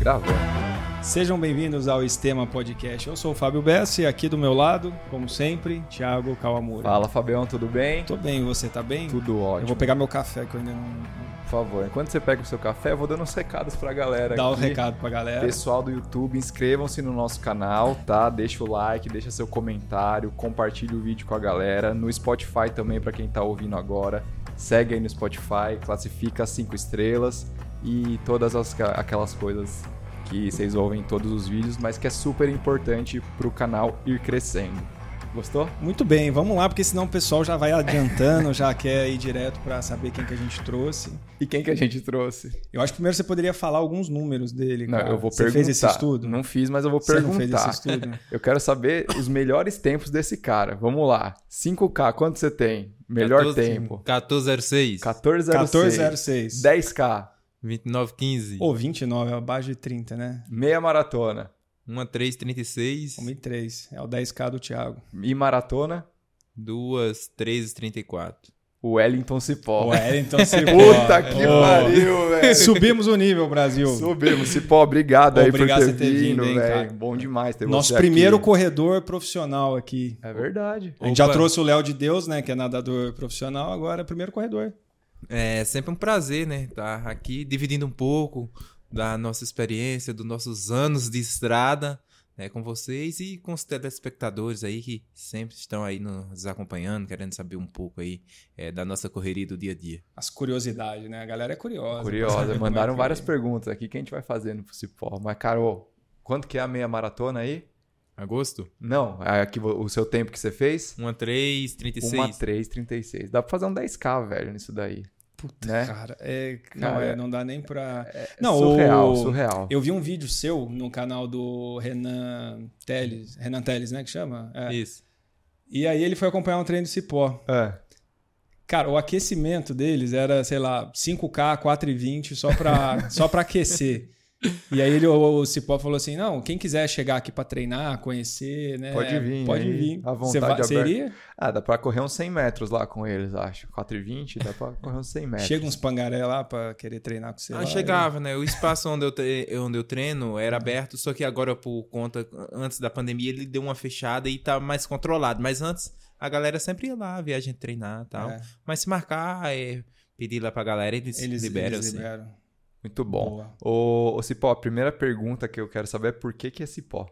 Gravando. Sejam bem-vindos ao Estema Podcast. Eu sou o Fábio Bessa e aqui do meu lado, como sempre, Thiago Kawamura. Fala, Fabião, tudo bem? Tô bem, você tá bem? Tudo ótimo. Eu vou pegar meu café que eu ainda não. Por favor, enquanto você pega o seu café, eu vou dando uns recados pra galera. Dá o aqui. recado pra galera. Pessoal do YouTube, inscrevam-se no nosso canal, tá? Deixa o like, deixa seu comentário, compartilhe o vídeo com a galera. No Spotify também, pra quem tá ouvindo agora. Segue aí no Spotify, classifica as 5 estrelas e todas as, aquelas coisas que vocês ouvem em todos os vídeos, mas que é super importante pro canal ir crescendo. Gostou? Muito bem, vamos lá, porque senão o pessoal já vai adiantando, já quer ir direto pra saber quem que a gente trouxe. E quem que a gente trouxe? Eu acho que primeiro você poderia falar alguns números dele. Não, cara. eu vou você perguntar. fez esse estudo? Não fiz, mas eu vou Você perguntar. não fez esse estudo? Eu quero saber os melhores tempos desse cara. Vamos lá. 5K, quanto você tem? Melhor 14, tempo. 1406. 1406. 1406. 10K. 2915. Ou 29, é abaixo de 30, né? Meia maratona. 1336. 1.003. É o 10K do Thiago. E maratona. 2334. O Wellington Cipó. O Wellington Cipó. Puta que Ô. pariu, velho. Subimos o nível, Brasil. Subimos. Cipó, obrigado aí Obrigado por ter você ter vindo, vindo, velho. cara. Bom demais ter Nosso você primeiro aqui. corredor profissional aqui. É verdade. A gente já Opa. trouxe o Léo de Deus, né? Que é nadador profissional, agora é primeiro corredor. É sempre um prazer, né? Estar aqui dividindo um pouco da nossa experiência, dos nossos anos de estrada né, com vocês e com os telespectadores aí que sempre estão aí nos acompanhando, querendo saber um pouco aí é, da nossa correria do dia a dia. As curiosidades, né? A galera é curiosa. Curiosa. como Mandaram é que- várias perguntas aqui que a gente vai fazendo pro Cipó. Mas, Carol, quanto que é a meia maratona aí? Agosto? Não, é aqui o seu tempo que você fez? 1336. Uma 3,36. Dá pra fazer um 10k, velho, nisso daí. Puta, né? cara, é, Não, não, é, é- não dá nem pra. É Não, surreal, o- surreal. Eu vi um vídeo seu no canal do Renan Teles, Renan Teles, né? Que chama? É. Isso. E aí ele foi acompanhar um treino de cipó. É. Cara, o aquecimento deles era, sei lá, 5K, 4,20 só pra, só pra aquecer. E aí ele, o, o Cipó falou assim: não, quem quiser chegar aqui pra treinar, conhecer, né? Pode vir Pode aí, vir. à Você vontade, vai- iria? Ah, dá pra correr uns 100 metros lá com eles, acho. 4,20, dá pra correr uns 100 metros. Chega uns pangaré lá pra querer treinar com você. Ah, lá, chegava, né? O espaço onde eu, tre- onde eu treino era aberto, só que agora, por conta, antes da pandemia, ele deu uma fechada e tá mais controlado. Mas antes, a galera sempre ia lá, ver a gente treinar e tal. É, Mas se marcar, é, pedir lá pra galera, eles, eles liberam, eles assim. liberam. Muito bom. Boa. Ô, Cipó, a primeira pergunta que eu quero saber é por que que é Cipó?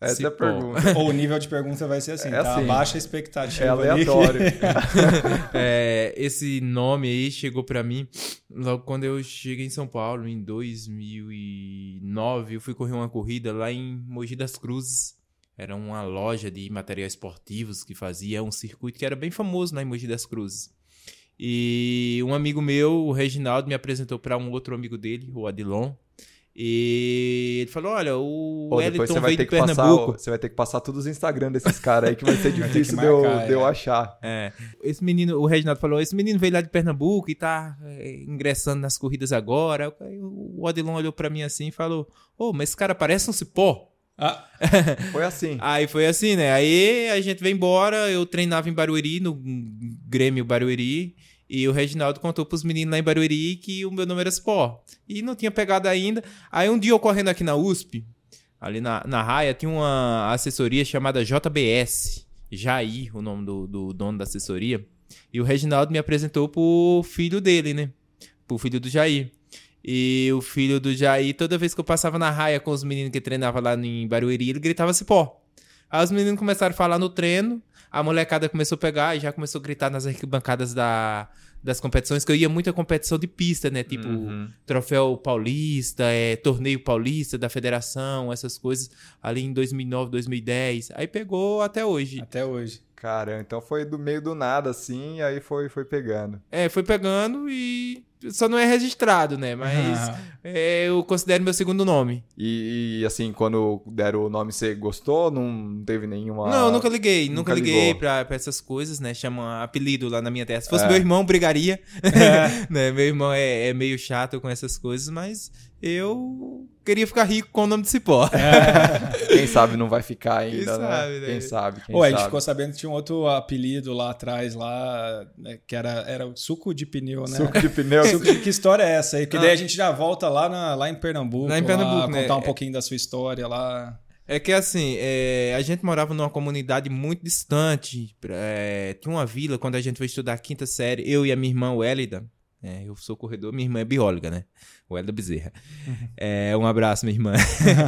Essa é a Cipó. pergunta. Ou o nível de pergunta vai ser assim, É tá? assim. Abaixa a expectativa. É aleatório. É, esse nome aí chegou pra mim logo quando eu cheguei em São Paulo, em 2009. Eu fui correr uma corrida lá em Mogi das Cruzes. Era uma loja de materiais esportivos que fazia um circuito que era bem famoso lá em Mogi das Cruzes. E um amigo meu, o Reginaldo, me apresentou para um outro amigo dele, o Adilon. E ele falou: Olha, o Pô, Wellington você vai veio ter de que passar, Pernambuco. o- você vai ter que passar todos os Instagram desses caras aí que vai ser Vai que difícil de, eu, marcar, de eu é. achar. É, esse menino, o Reginaldo falou, esse menino veio lá de Pernambuco e tá é, ingressando nas corridas agora. Aí o Odilon olhou pra mim assim e falou, ô, mas esse cara parece um cipó. Ah, Foi assim. Aí foi assim, né? Aí a gente veio embora, eu treinava em Barueri, no Grêmio Barueri, e o Reginaldo contou pros meninos lá em Barueri que o meu nome era Cipó. E não tinha pegado ainda. Aí um dia eu correndo aqui na USP, ali na, na raia, tinha uma assessoria chamada JBS. Jair, o nome do, do dono da assessoria. E o Reginaldo me apresentou pro filho dele, né? Pro filho do Jair. E o filho do Jair, toda vez que eu passava na raia com os meninos que treinavam lá em Barueri, ele gritava cipó. Aí os meninos começaram a falar no treino, a molecada começou a pegar e já começou a gritar nas arquibancadas da, das competições, que eu ia muito a competição de pista, né? Tipo, Uhum. Troféu Paulista, é, Torneio Paulista da Federação, essas coisas, ali em 2009, 2010. Aí pegou até hoje. até hoje. Cara, então foi do meio do nada, assim, e aí foi, foi pegando. É, foi pegando e só não é registrado, né? Mas é, eu considero meu segundo nome. E, e, assim, quando deram o nome, você gostou? Não teve nenhuma. Não, eu nunca liguei, nunca, nunca liguei pra, pra essas coisas, né? Chama apelido lá na minha terra. Se fosse É. meu irmão, brigaria. né? Meu irmão é, é meio chato com essas coisas, mas eu queria ficar rico com o nome de Cipó. Quem sabe não vai ficar ainda, Quem né? sabe, né? Quem sabe, quem Pô, a gente sabe. ficou sabendo que tinha um outro apelido lá atrás, lá, né, que era, era o suco de pneu, né? Suco de pneu. Suco de- que história é essa aí? Porque Ah. daí a gente já volta lá, na- lá em Pernambuco. Lá em Pernambuco, né? Contar um pouquinho da sua história lá. É que assim, é, a gente morava numa comunidade muito distante. é, tinha uma vila, quando a gente foi estudar a quinta série, eu e a minha irmã Wélida. É, eu sou corredor, minha irmã é bióloga, né? Wélida Bezerra. É, um abraço, minha irmã.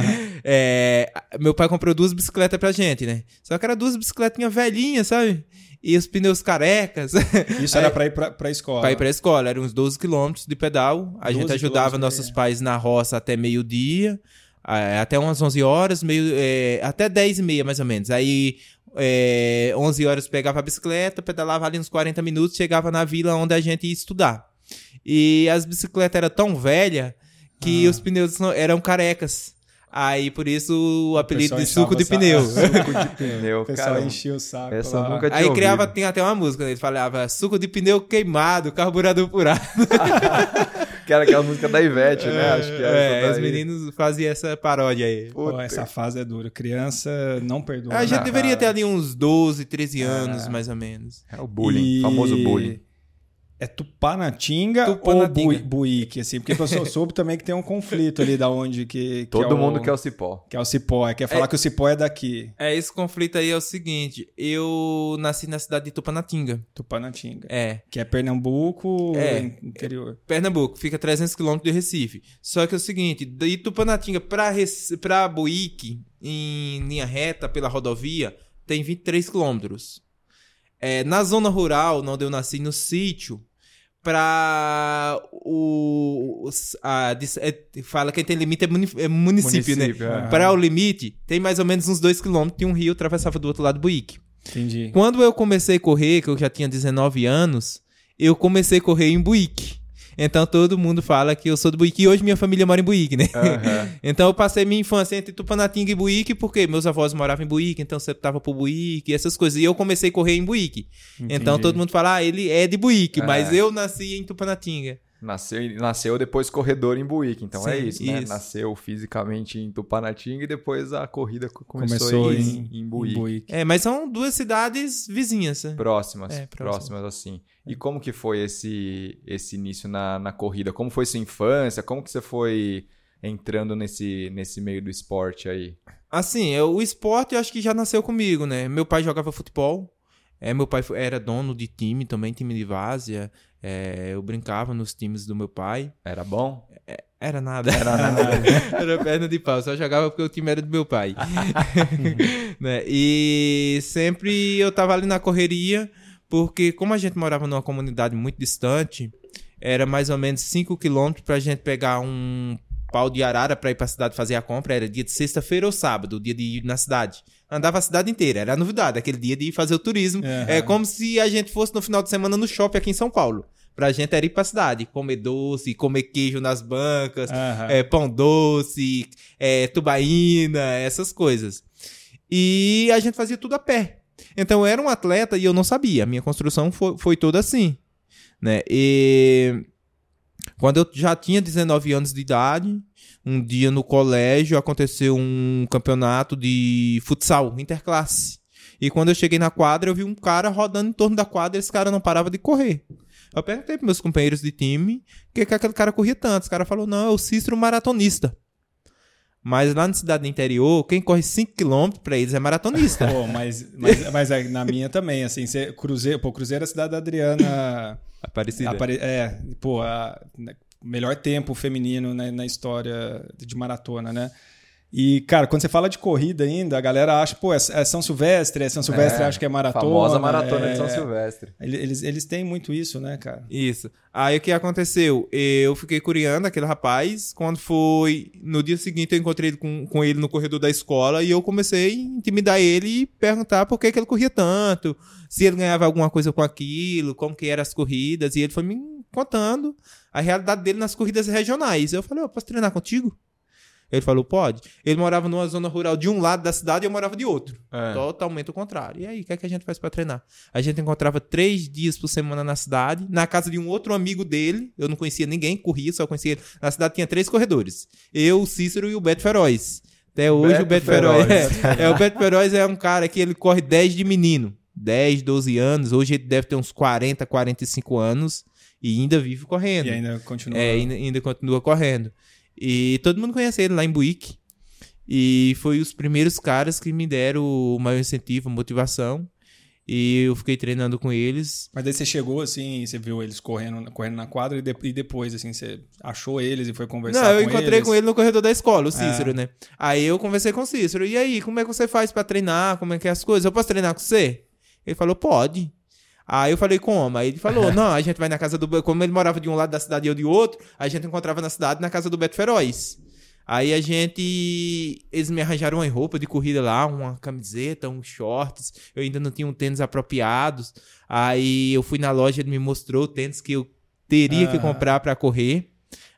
É, meu pai comprou duas bicicletas pra gente, né? Só que eram duas bicicletinhas velhinhas, sabe? E os pneus carecas. Isso era pra ir pra, pra escola. Pra ir pra escola, eram uns 12 quilômetros de pedal. A 12 gente ajudava nossos é. pais na roça até meio-dia, até umas 11 horas, meio, eh, até 10 e meia mais ou menos. Aí, eh, 11 horas pegava a bicicleta, pedalava ali uns 40 minutos, chegava na vila onde a gente ia estudar. E as bicicletas eram tão velhas que Ah. os pneus eram carecas. Aí, por isso, o apelido pessoal de suco de o pneu. Suco de pneu, O pessoal cara. enchia o saco. essa lá. nunca tinha Aí criava, tem até uma música, né? ele falava suco de pneu queimado, carburador furado. Que era aquela música da Ivete, né? Acho que era É, os meninos faziam essa paródia aí. Pô, essa fase é dura. Criança não perdoa. A gente né? deveria ter ali uns 12, 13 anos, É. mais ou menos. É o bullying, E- famoso bullying. É Tupanatinga, Tupanatinga. ou Bui- Buíque, assim? Porque eu sou- soube também que tem um conflito ali da onde que... que Todo é o- mundo quer o cipó. Que é o Cipó. Quer falar que o Cipó é daqui. É, esse conflito aí é o seguinte, eu nasci na cidade de Tupanatinga. Tupanatinga. É, Que é Pernambuco, É. in- interior. Pernambuco, fica 300 quilômetros de Recife. Só que é o seguinte, de Tupanatinga pra, Rec... pra Buíque, em linha reta pela rodovia, tem 23 quilômetros. É, na zona rural, onde eu nasci, no sítio, pra o... a, é, fala que tem limite é, muni- é município, né? Município, é. Para o limite, tem mais ou menos uns 2 quilômetros e um rio atravessava do outro lado do Buíque. Entendi. Quando eu comecei a correr, que eu já tinha 19 anos, eu comecei a correr em Buíque. Então todo mundo fala que eu sou do Buíque. E hoje minha família mora em Buíque, né? Aham. Então eu passei minha infância entre Tupanatinga e Buíque, porque meus avós moravam em Buíque, então sempre tava pro Buíque, essas coisas. E eu comecei a correr em Buíque. Então Entendi. todo mundo fala, ah, ele é de Buíque, É. mas eu nasci em Tupanatinga. Nasceu, nasceu depois corredor em Buíque, então é Sim, isso, né? isso. Nasceu fisicamente em Tupanatinga e depois a corrida co- começou, Começou em, em, em Buíque. É, mas são duas cidades vizinhas. né? Próximas, É, próximas assim. E como que foi esse, esse início na, na corrida? Como foi sua infância? Como que você foi entrando nesse, nesse meio do esporte aí? Assim, eu- o esporte eu acho que já nasceu comigo, né? Meu pai jogava futebol. É, meu pai era dono de time também, time de várzea. É, eu brincava nos times do meu pai. Era bom? Era nada. Era nada. era perna de pau. Só jogava porque o time era do meu pai. né? E sempre eu tava ali na correria, porque como a gente morava numa comunidade muito distante, era mais ou menos 5 quilômetros pra gente pegar um pau de arara pra ir pra cidade fazer a compra. Era dia de sexta-feira ou sábado, o dia de ir na cidade. Andava a cidade inteira, era novidade, aquele dia de ir fazer o turismo. Aham. É como se a gente fosse no final de semana no shopping aqui em São Paulo. Pra gente era ir pra cidade, comer doce, comer queijo nas bancas, Aham. é, pão doce, é, tubaína, essas coisas. E a gente fazia tudo a pé. Então eu era um atleta e eu não sabia. A minha construção foi, foi toda assim. Né? E quando eu já tinha 19 anos de idade, um dia no colégio aconteceu um campeonato de futsal interclasse. E quando eu cheguei na quadra, eu vi um cara rodando em torno da quadra e esse cara não parava de correr. Eu perguntei para meus companheiros de time que, que aquele cara corria tanto. Esse cara falou: não, é o Cícero maratonista. Mas lá na cidade do interior, quem corre 5km para eles é maratonista. Pô, mas, mas, mas é na minha também, assim, você, Cruzeiro, pô, Cruzeiro é a cidade da Adriana. Aparecida. apare- é, pô, a, melhor tempo feminino né, na história de maratona, né? E, cara, quando você fala de corrida ainda, a galera acha, pô, é, é São Silvestre, é São Silvestre, É, acha que é maratona. Famosa maratona é, de São Silvestre. Eles, eles têm muito isso, né, cara? Isso. Aí o que aconteceu? Eu fiquei curiando aquele rapaz. Quando foi no dia seguinte, eu encontrei ele com, com ele no corredor da escola e eu comecei a intimidar ele e perguntar por que, que ele corria tanto, se ele ganhava alguma coisa com aquilo, como que eram as corridas. E ele foi me contando a realidade dele nas corridas regionais. Eu falei, eu posso treinar contigo? Ele falou, pode. Ele morava numa zona rural de um lado da cidade e eu morava de outro. É. Totalmente o contrário. E aí, o que, é que a gente faz pra treinar? A gente encontrava três dias por semana na cidade, na casa de um outro amigo dele. Eu não conhecia ninguém, corria, só conhecia ele. Na cidade tinha três corredores. Eu, o Cícero e o Beto Feroz. Até hoje o Beto Beto Feroz. Feroz. É, é, o Beto Feroz é um cara que ele corre 10 de menino. 10, 12 anos. Hoje ele deve ter uns 40, 45 anos. E ainda vive correndo. E ainda continua. É, ainda, ainda continua correndo. E todo mundo conhece ele lá em Buíque. E foi os primeiros caras que me deram o maior incentivo, motivação. E eu fiquei treinando com eles. Mas daí você chegou assim, você viu eles correndo, correndo na quadra e, de- e depois, assim, você achou eles e foi conversar Não, eu com encontrei eles? com ele no corredor da escola, o Cícero, né? Aí eu conversei com o Cícero. E aí, como é que você faz pra treinar? Como é que é as coisas? Eu posso treinar com você? Ele falou, pode. Aí eu falei, como? Aí ele falou, não, a gente vai na casa do... Como ele morava de um lado da cidade e eu de outro, a gente encontrava na cidade, na casa do Beto Feroz. Aí a gente... Eles me arranjaram uma roupa de corrida lá, uma camiseta, uns shorts. Eu ainda não tinha um tênis apropriados. Aí eu fui na loja, ele me mostrou o tênis que eu teria que comprar pra correr.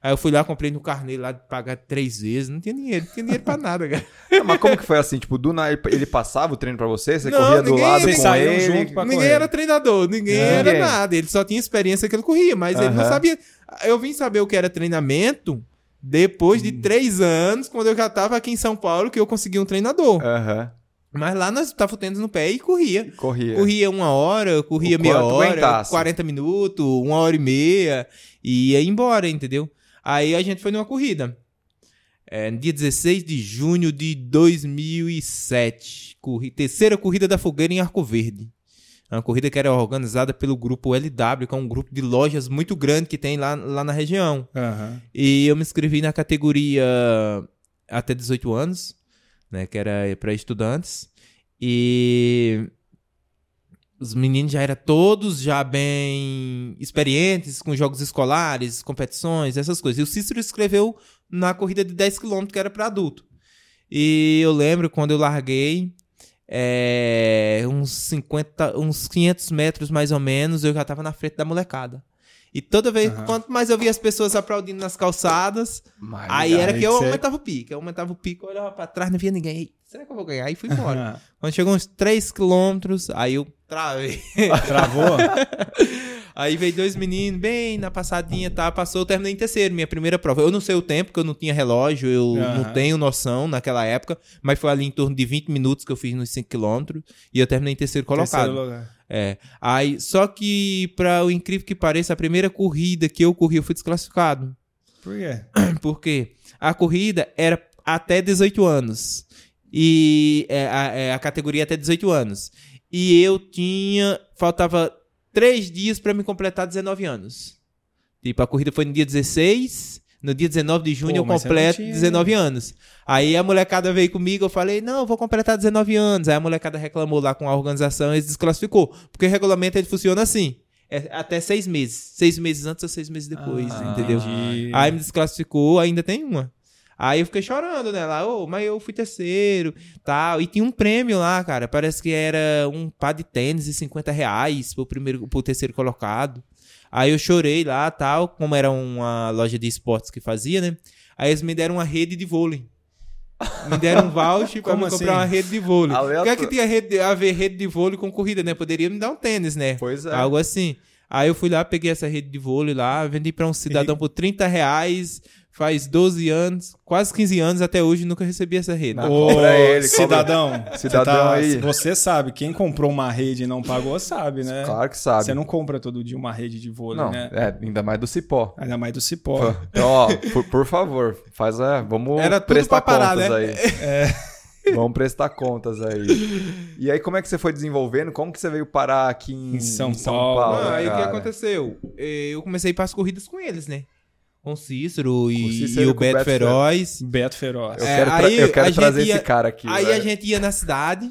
Aí eu fui lá, comprei no carnê lá de pagar três vezes. Não tinha dinheiro, não tinha dinheiro pra nada, cara. Ah, Mas como que foi assim? Tipo, do nada ele passava o treino pra você? Você Não, corria do ninguém- lado Vocês com ele? junto pra- ninguém correr. era treinador, ninguém Não. era Ninguém. nada. Ele só tinha experiência que ele corria, mas ele não sabia. Eu vim saber o que era treinamento depois Hum. de três anos, quando eu já tava aqui em São Paulo, que eu consegui um treinador. Aham. Mas lá nós tava o tênis no pé e corria. Corria. Corria uma hora, corria O meia hora, aguentasse. 40 minutos, uma hora e meia, e ia embora, entendeu? Aí a gente foi numa corrida. É, dia 16 de junho de 2007. Corri, terceira corrida da fogueira em Arco Verde. É uma corrida que era organizada pelo grupo LW, que é um grupo de lojas muito grande que tem lá, lá na região. Aham. E eu me inscrevi na categoria até 18 anos, né, que era para estudantes. E os meninos já eram todos já bem experientes com jogos escolares, competições, essas coisas. E o Cícero escreveu na corrida de 10 km que era para adulto. E eu lembro quando eu larguei, é, uns 50, uns 500 metros mais ou menos, eu já tava na frente da molecada. E toda vez, Aham. quanto mais eu via as pessoas aplaudindo nas calçadas, Mas, aí era que eu aumentava o pico. Eu aumentava o pico, eu olhava pra trás, não via ninguém. Ei, será que eu vou ganhar? Aí fui embora. Aham. Quando chegou uns 3 quilômetros, aí eu travei. Travou? Aí veio dois meninos, bem na passadinha, tá? Passou, eu terminei em terceiro, minha primeira prova. Eu não sei o tempo, porque eu não tinha relógio, eu Aham. não tenho noção naquela época, mas foi ali em torno de 20 minutos que eu fiz nos 5 quilômetros e eu terminei em terceiro colocado. Terceiro lugar. É. Aí, só que, para o incrível que pareça, a primeira corrida que eu corri, eu fui desclassificado. Por quê? Porque a corrida era até 18 anos. E é, a, é, a categoria até 18 anos. E eu tinha. Faltava três dias pra me completar 19 anos. Tipo, a corrida foi no dia 16. No dia 19 de junho Pô, eu completo tinha- 19 anos. Aí a molecada veio comigo, eu falei, não, eu vou completar 19 anos. Aí a molecada reclamou lá com a organização e desclassificou. Porque o regulamento ele funciona assim. É até seis meses. Seis meses antes ou seis meses depois, Ah, entendeu? entendi. Aí me desclassificou, ainda tem uma. Aí eu fiquei chorando, né? Lá, ô, mas eu fui terceiro, tal. E tinha um prêmio lá, cara. Parece que era um par de tênis de 50 reais pro, primeiro, pro terceiro colocado. Aí eu chorei lá, tal. Como era uma loja de esportes que fazia, né? Aí eles me deram uma rede de vôlei. Me deram um voucher pra me comprar assim? uma rede de vôlei. O que é que tinha rede de- a ver rede de vôlei com corrida, né? Poderia me dar um tênis, né? Pois é. Algo assim. Aí eu fui lá, peguei essa rede de vôlei lá, vendi pra um cidadão por 30 reais, faz 12 anos, quase 15 anos, até hoje nunca recebi essa rede. Ô, Cobra ele, cobra. cidadão, Cidadão você tá- aí. Você sabe, quem comprou uma rede e não pagou, sabe, né? Claro que sabe. Você não compra todo dia uma rede de vôlei, Não, né? é, ainda mais do cipó. Ainda mais do cipó. Então, ó, por, por favor, faz a. Vamos Era prestar parar, contas né? aí. Vamos prestar contas aí. E aí, como é que você foi desenvolvendo? Como que você veio parar aqui em, Em São Paulo? Ah, aí o que aconteceu? Eh, Eu comecei para as corridas com eles, né? Com o Cícero e, Com o Cícero e o Beto Beto Feroz. Beto Feroz. Eu É, quero, tra- aí eu quero a trazer ia- esse cara aqui. Aí a velho. gente ia na cidade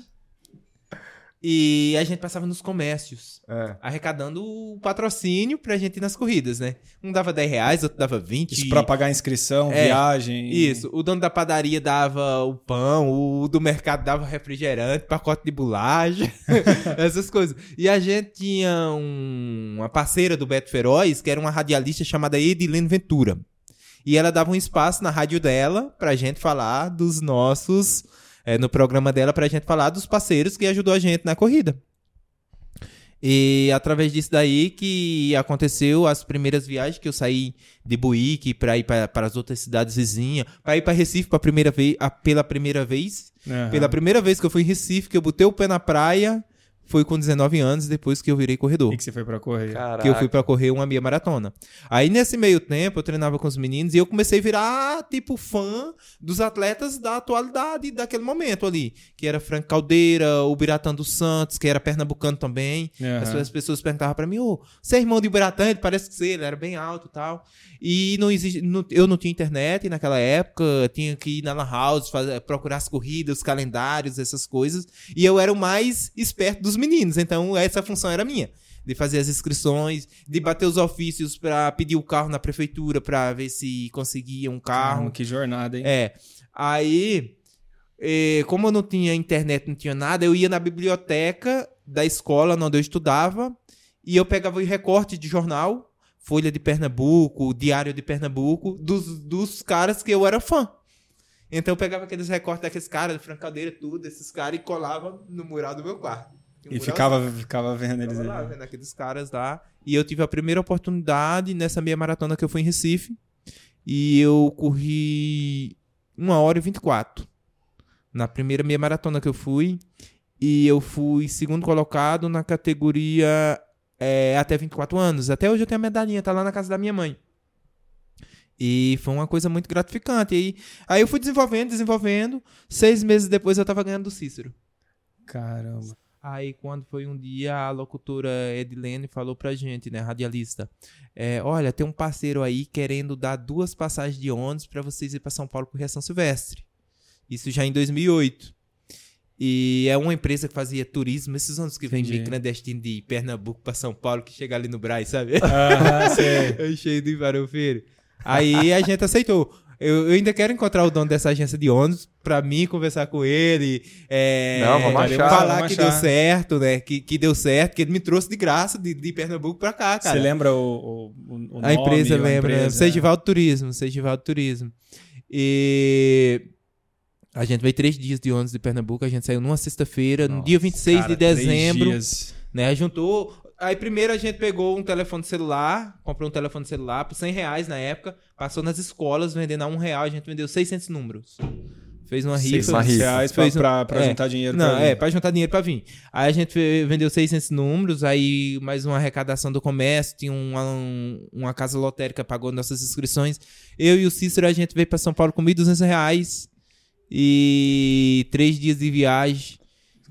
e a gente passava nos comércios. É. Arrecadando o patrocínio pra gente ir nas corridas, né? Um dava 10 reais, outro dava 20. Isso pra pagar inscrição, É, viagem. Isso, o dono da padaria dava o pão, o do mercado dava refrigerante, pacote de bolacha, essas coisas. E a gente tinha um- uma parceira do Beto Feroz, que era uma radialista chamada Edilene Ventura. E ela dava um espaço na rádio dela pra gente falar dos nossos. É, no programa dela pra gente falar dos parceiros que ajudou a gente na corrida. E através disso daí que aconteceu as primeiras viagens que eu saí de Buíque para ir para as outras cidades vizinhas, para ir para Recife pra primeira vez, a- pela primeira vez. Aham. Pela primeira vez que eu fui em Recife, que eu botei o pé na praia, foi com 19 anos, depois que eu virei corredor. E que você foi pra correr. Caraca. Que eu fui pra correr uma meia maratona. Aí nesse meio tempo eu treinava com os meninos e eu comecei a virar tipo fã dos atletas da atualidade daquele momento ali, que era Frank Caldeira, o Biratã dos Santos, que era pernambucano também. Aham. As, as pessoas perguntavam pra mim, ô, você é irmão de Biratã? Ele parece que você, ele era bem alto e tal. E não existe, não- eu não tinha internet naquela época, tinha que ir na Lan House, fazer, procurar as corridas, os calendários, essas coisas. E eu era o mais esperto dos meninos, então essa função era minha. De fazer as inscrições, de bater os ofícios pra pedir o carro na prefeitura pra ver se conseguia um carro. Caramba, que jornada, hein? É. Aí, eh, como eu não tinha internet, não tinha nada, eu ia na biblioteca da escola onde eu estudava e eu pegava o recorte de jornal, Folha de Pernambuco, Diário de Pernambuco, dos, dos caras que eu era fã. Então eu pegava aqueles recortes daqueles caras, do Franco Caldeira, tudo, esses caras, e colava no mural do meu quarto. Tinha um E ficava, ficava vendo eles lá, vendo aqueles caras lá. E eu tive a primeira oportunidade nessa meia maratona que eu fui em Recife. E eu corri 1 hora e 24. Na primeira meia maratona que eu fui. E eu fui segundo colocado na categoria é, até 24 anos. Até hoje eu tenho a medalhinha, tá lá na casa da minha mãe. E foi uma coisa muito gratificante. E aí eu fui desenvolvendo, desenvolvendo. Seis meses depois eu tava ganhando do Cícero. Caramba. Aí, quando foi um dia, a locutora Edilene falou pra gente, né, radialista, é, olha, tem um parceiro aí querendo dar duas passagens de ônibus pra vocês ir pra São Paulo correr a São Silvestre. Isso já em 2008. E é uma empresa que fazia turismo, esses ônibus que vêm Entendi. meio clandestino de Pernambuco pra São Paulo, que chega ali no Braz, sabe? Aham, sei. Eu cheio de farofeiro. Aí a gente aceitou. Eu, eu ainda quero encontrar o dono dessa agência de ônibus pra mim conversar com ele. é, Não, vamos achar, Falar vamos que achar. deu certo, né? Que, que deu certo, que ele me trouxe de graça de, de Pernambuco pra cá, cara. Você lembra o, o, o A empresa nome, a lembra, né? empresa? Segival Turismo, Segival Turismo. E a gente veio três dias de ônibus de Pernambuco, a gente saiu numa sexta-feira, no dia 26 cara, de três dezembro, dias. né? Juntou. Aí primeiro a gente pegou um telefone celular, comprou um telefone celular por 100 reais na época, passou nas escolas vendendo a um real, a gente vendeu 600 números. Fez uma rifa. 600 uma rifa. reais pra, Fez um- pra, pra é. juntar dinheiro Não, pra é, vir. pra juntar dinheiro pra vir. Aí a gente vendeu 600 números, aí mais uma arrecadação do comércio, tinha uma, um- uma casa lotérica pagou nossas inscrições. Eu e o Cícero, a gente veio pra São Paulo com 1.200 reais e três dias de viagem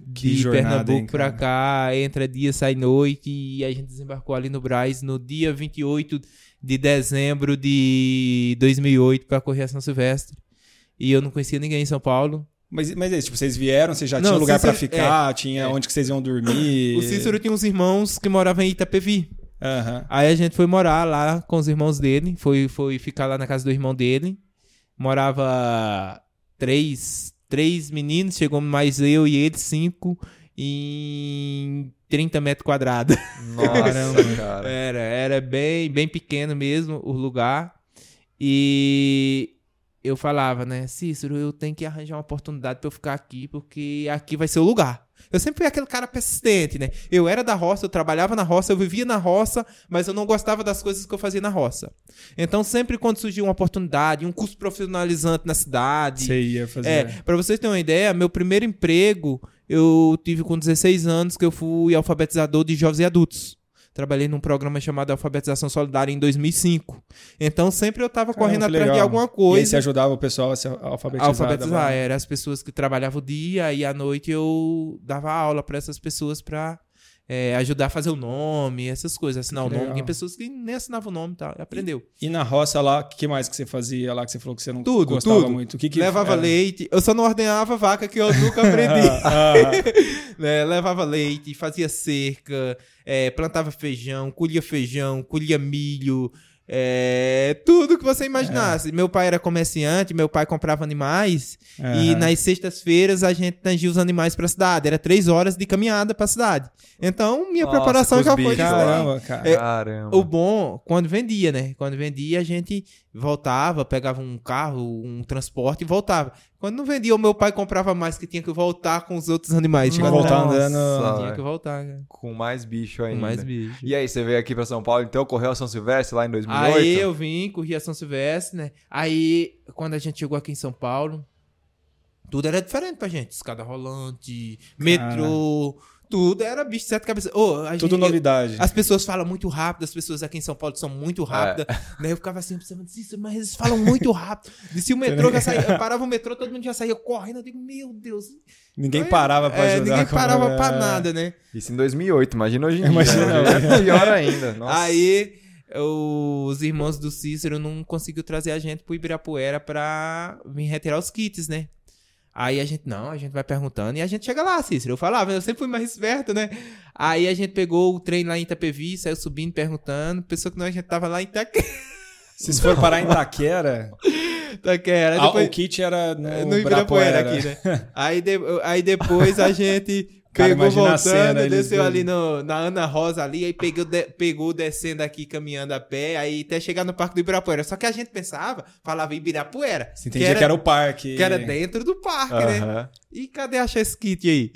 de jornada, Pernambuco pra cá, entra dia, sai noite, e a gente desembarcou ali no Braz no dia 28 de dezembro de 2008 pra correr a São Silvestre. E eu não conhecia ninguém em São Paulo. Mas, mas é isso, tipo, vocês vieram, vocês já Não, tinham lugar pra Cícero- ficar, tinha é. onde que vocês iam dormir. O Cícero tinha uns irmãos que moravam em Itapevi. Aham. Aí a gente foi morar lá com os irmãos dele, foi, foi ficar lá na casa do irmão dele. Morava três, três meninos, chegou mais eu e ele, cinco, em 30 metros quadrados. Nossa, cara. Era, era bem, bem pequeno mesmo o lugar. E eu falava, né, Cícero, eu tenho que arranjar uma oportunidade pra eu ficar aqui, porque aqui vai ser o lugar. Eu sempre fui aquele cara persistente, né? Eu era da roça, eu trabalhava na roça, eu vivia na roça, mas eu não gostava das coisas que eu fazia na roça. Então, sempre quando surgia uma oportunidade, um curso profissionalizante na cidade, Você ia fazer. é, pra vocês terem uma ideia, meu primeiro emprego eu tive com 16 anos, que eu fui alfabetizador de jovens e adultos. Trabalhei num programa chamado Alfabetização Solidária em 2005. Então sempre eu tava Caramba, correndo atrás de alguma E aí coisa. você ajudava o pessoal a se alfabetizar. alfabetizar, dava- eram as pessoas que trabalhavam o dia e à noite eu dava aula pra essas pessoas pra é, ajudar a fazer o nome, essas coisas, assinar Que o nome. legal. Tem pessoas que nem assinavam o nome e tal, aprendeu. E na roça lá, o que mais que você fazia lá que você falou que você não Tudo, gostava tudo. muito? O que que Levava era? leite, eu só não ordenhava vaca que eu nunca aprendi. Ah, né? Levava leite, fazia cerca, é, plantava feijão, colhia feijão, colhia milho, é, tudo que você imaginasse. Meu pai era comerciante, meu pai comprava animais ah, e nas sextas-feiras a gente tangia os animais pra cidade. Era três horas de caminhada pra cidade. Então minha Nossa, preparação já foi disso aí. Caramba, cara. É, Caramba. O bom, quando vendia, né? Quando vendia, a gente voltava, pegava um carro, um transporte e voltava. Quando não vendia, o meu pai comprava mais, que tinha que voltar com os outros animais. Tinha que voltar andando. Tinha que voltar, cara. Com mais bicho Com ainda. mais bicho. E aí, você veio aqui pra São Paulo, então correu a São Silvestre lá em 2008? Aí eu vim, corri a São Silvestre, né? Aí, quando a gente chegou aqui em São Paulo, tudo era diferente pra gente. Escada rolante, metrô, tudo era bicho de sete cabeças. A Tudo gente- novidade. As pessoas falam muito rápido, as pessoas aqui em São Paulo são muito rápidas. Né? Eu ficava assim, pensando, "Isso, mas eles falam muito rápido. E se o metrô já saía, eu parava o metrô, todo mundo já saía correndo. Eu digo, meu Deus. Ninguém parava pra É, ninguém como- parava pra é. nada, né? Isso em 2008, imagina hoje em Imagina dia. hoje. É pior ainda. Nossa. Aí os irmãos do Cícero não conseguiu trazer a gente pro Ibirapuera pra vir retirar os kits, né? Aí a gente, não, a gente vai perguntando e a gente chega lá, Cícero. Eu falava, eu sempre fui mais esperto, né? Aí a gente pegou o trem lá em Itapevi, saiu subindo, perguntando. Pensou que nós a gente tava lá em Itaquera. Se você for parar em Itaquera, Itaquera. ah, Depois, o kit era no, no Ibirapuera Ibirapuera. aqui, né? Aí, de- aí depois a gente Cara, pegou imagina a voltando, cena, eles desceu ali no, na Ana Rosa ali, aí pegou, de- pegou descendo aqui, caminhando a pé, aí até chegar no Parque do Ibirapuera. Só que a gente pensava, falava Ibirapuera, Você entendia que era, o parque. que era dentro do parque, né? E cadê achar esse kit aí?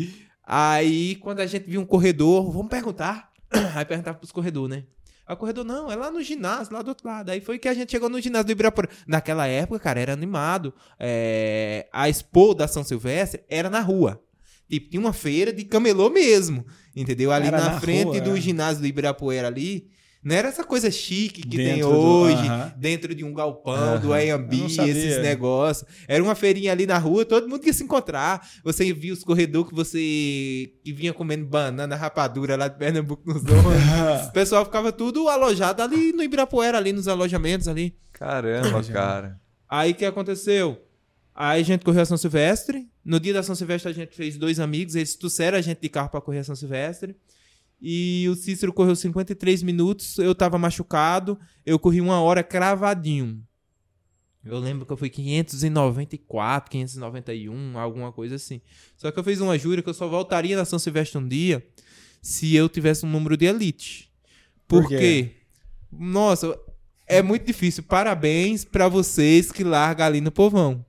Aí, quando a gente viu um corredor, vamos perguntar. Aí perguntava pros corredores, né? Aí o corredor, não, é lá no ginásio, lá do outro lado. Aí foi que a gente chegou no ginásio do Ibirapuera. Naquela época, cara, era animado. É, A Expo da São Silvestre era na rua. Tipo, tinha uma feira de camelô mesmo. Entendeu? Ali na, na frente rua, do é. ginásio do Ibirapuera ali. Não era essa coisa chique que tem Dentro do- hoje, aham. dentro de um galpão, Aham. do Airbnb, esses negócios. Era uma feirinha ali na rua, todo mundo ia se encontrar. Você via os corredores que você que vinha comendo banana, rapadura lá de Pernambuco nos ônibus. o pessoal ficava tudo alojado ali no Ibirapuera, ali nos alojamentos ali. Caramba, cara. Aí o que aconteceu? Aí a gente correu a São Silvestre. No dia da São Silvestre a gente fez dois amigos, eles trouxeram a gente de carro pra correr a São Silvestre. E o Cícero correu 53 minutos, eu tava machucado, eu corri uma hora cravadinho. Eu lembro que eu fui 594, 591, alguma coisa assim. Só que eu fiz uma jura que eu só voltaria na São Silvestre um dia se eu tivesse um número de elite. Por Por quê? Nossa, é muito difícil. Parabéns pra vocês que largam ali no povão.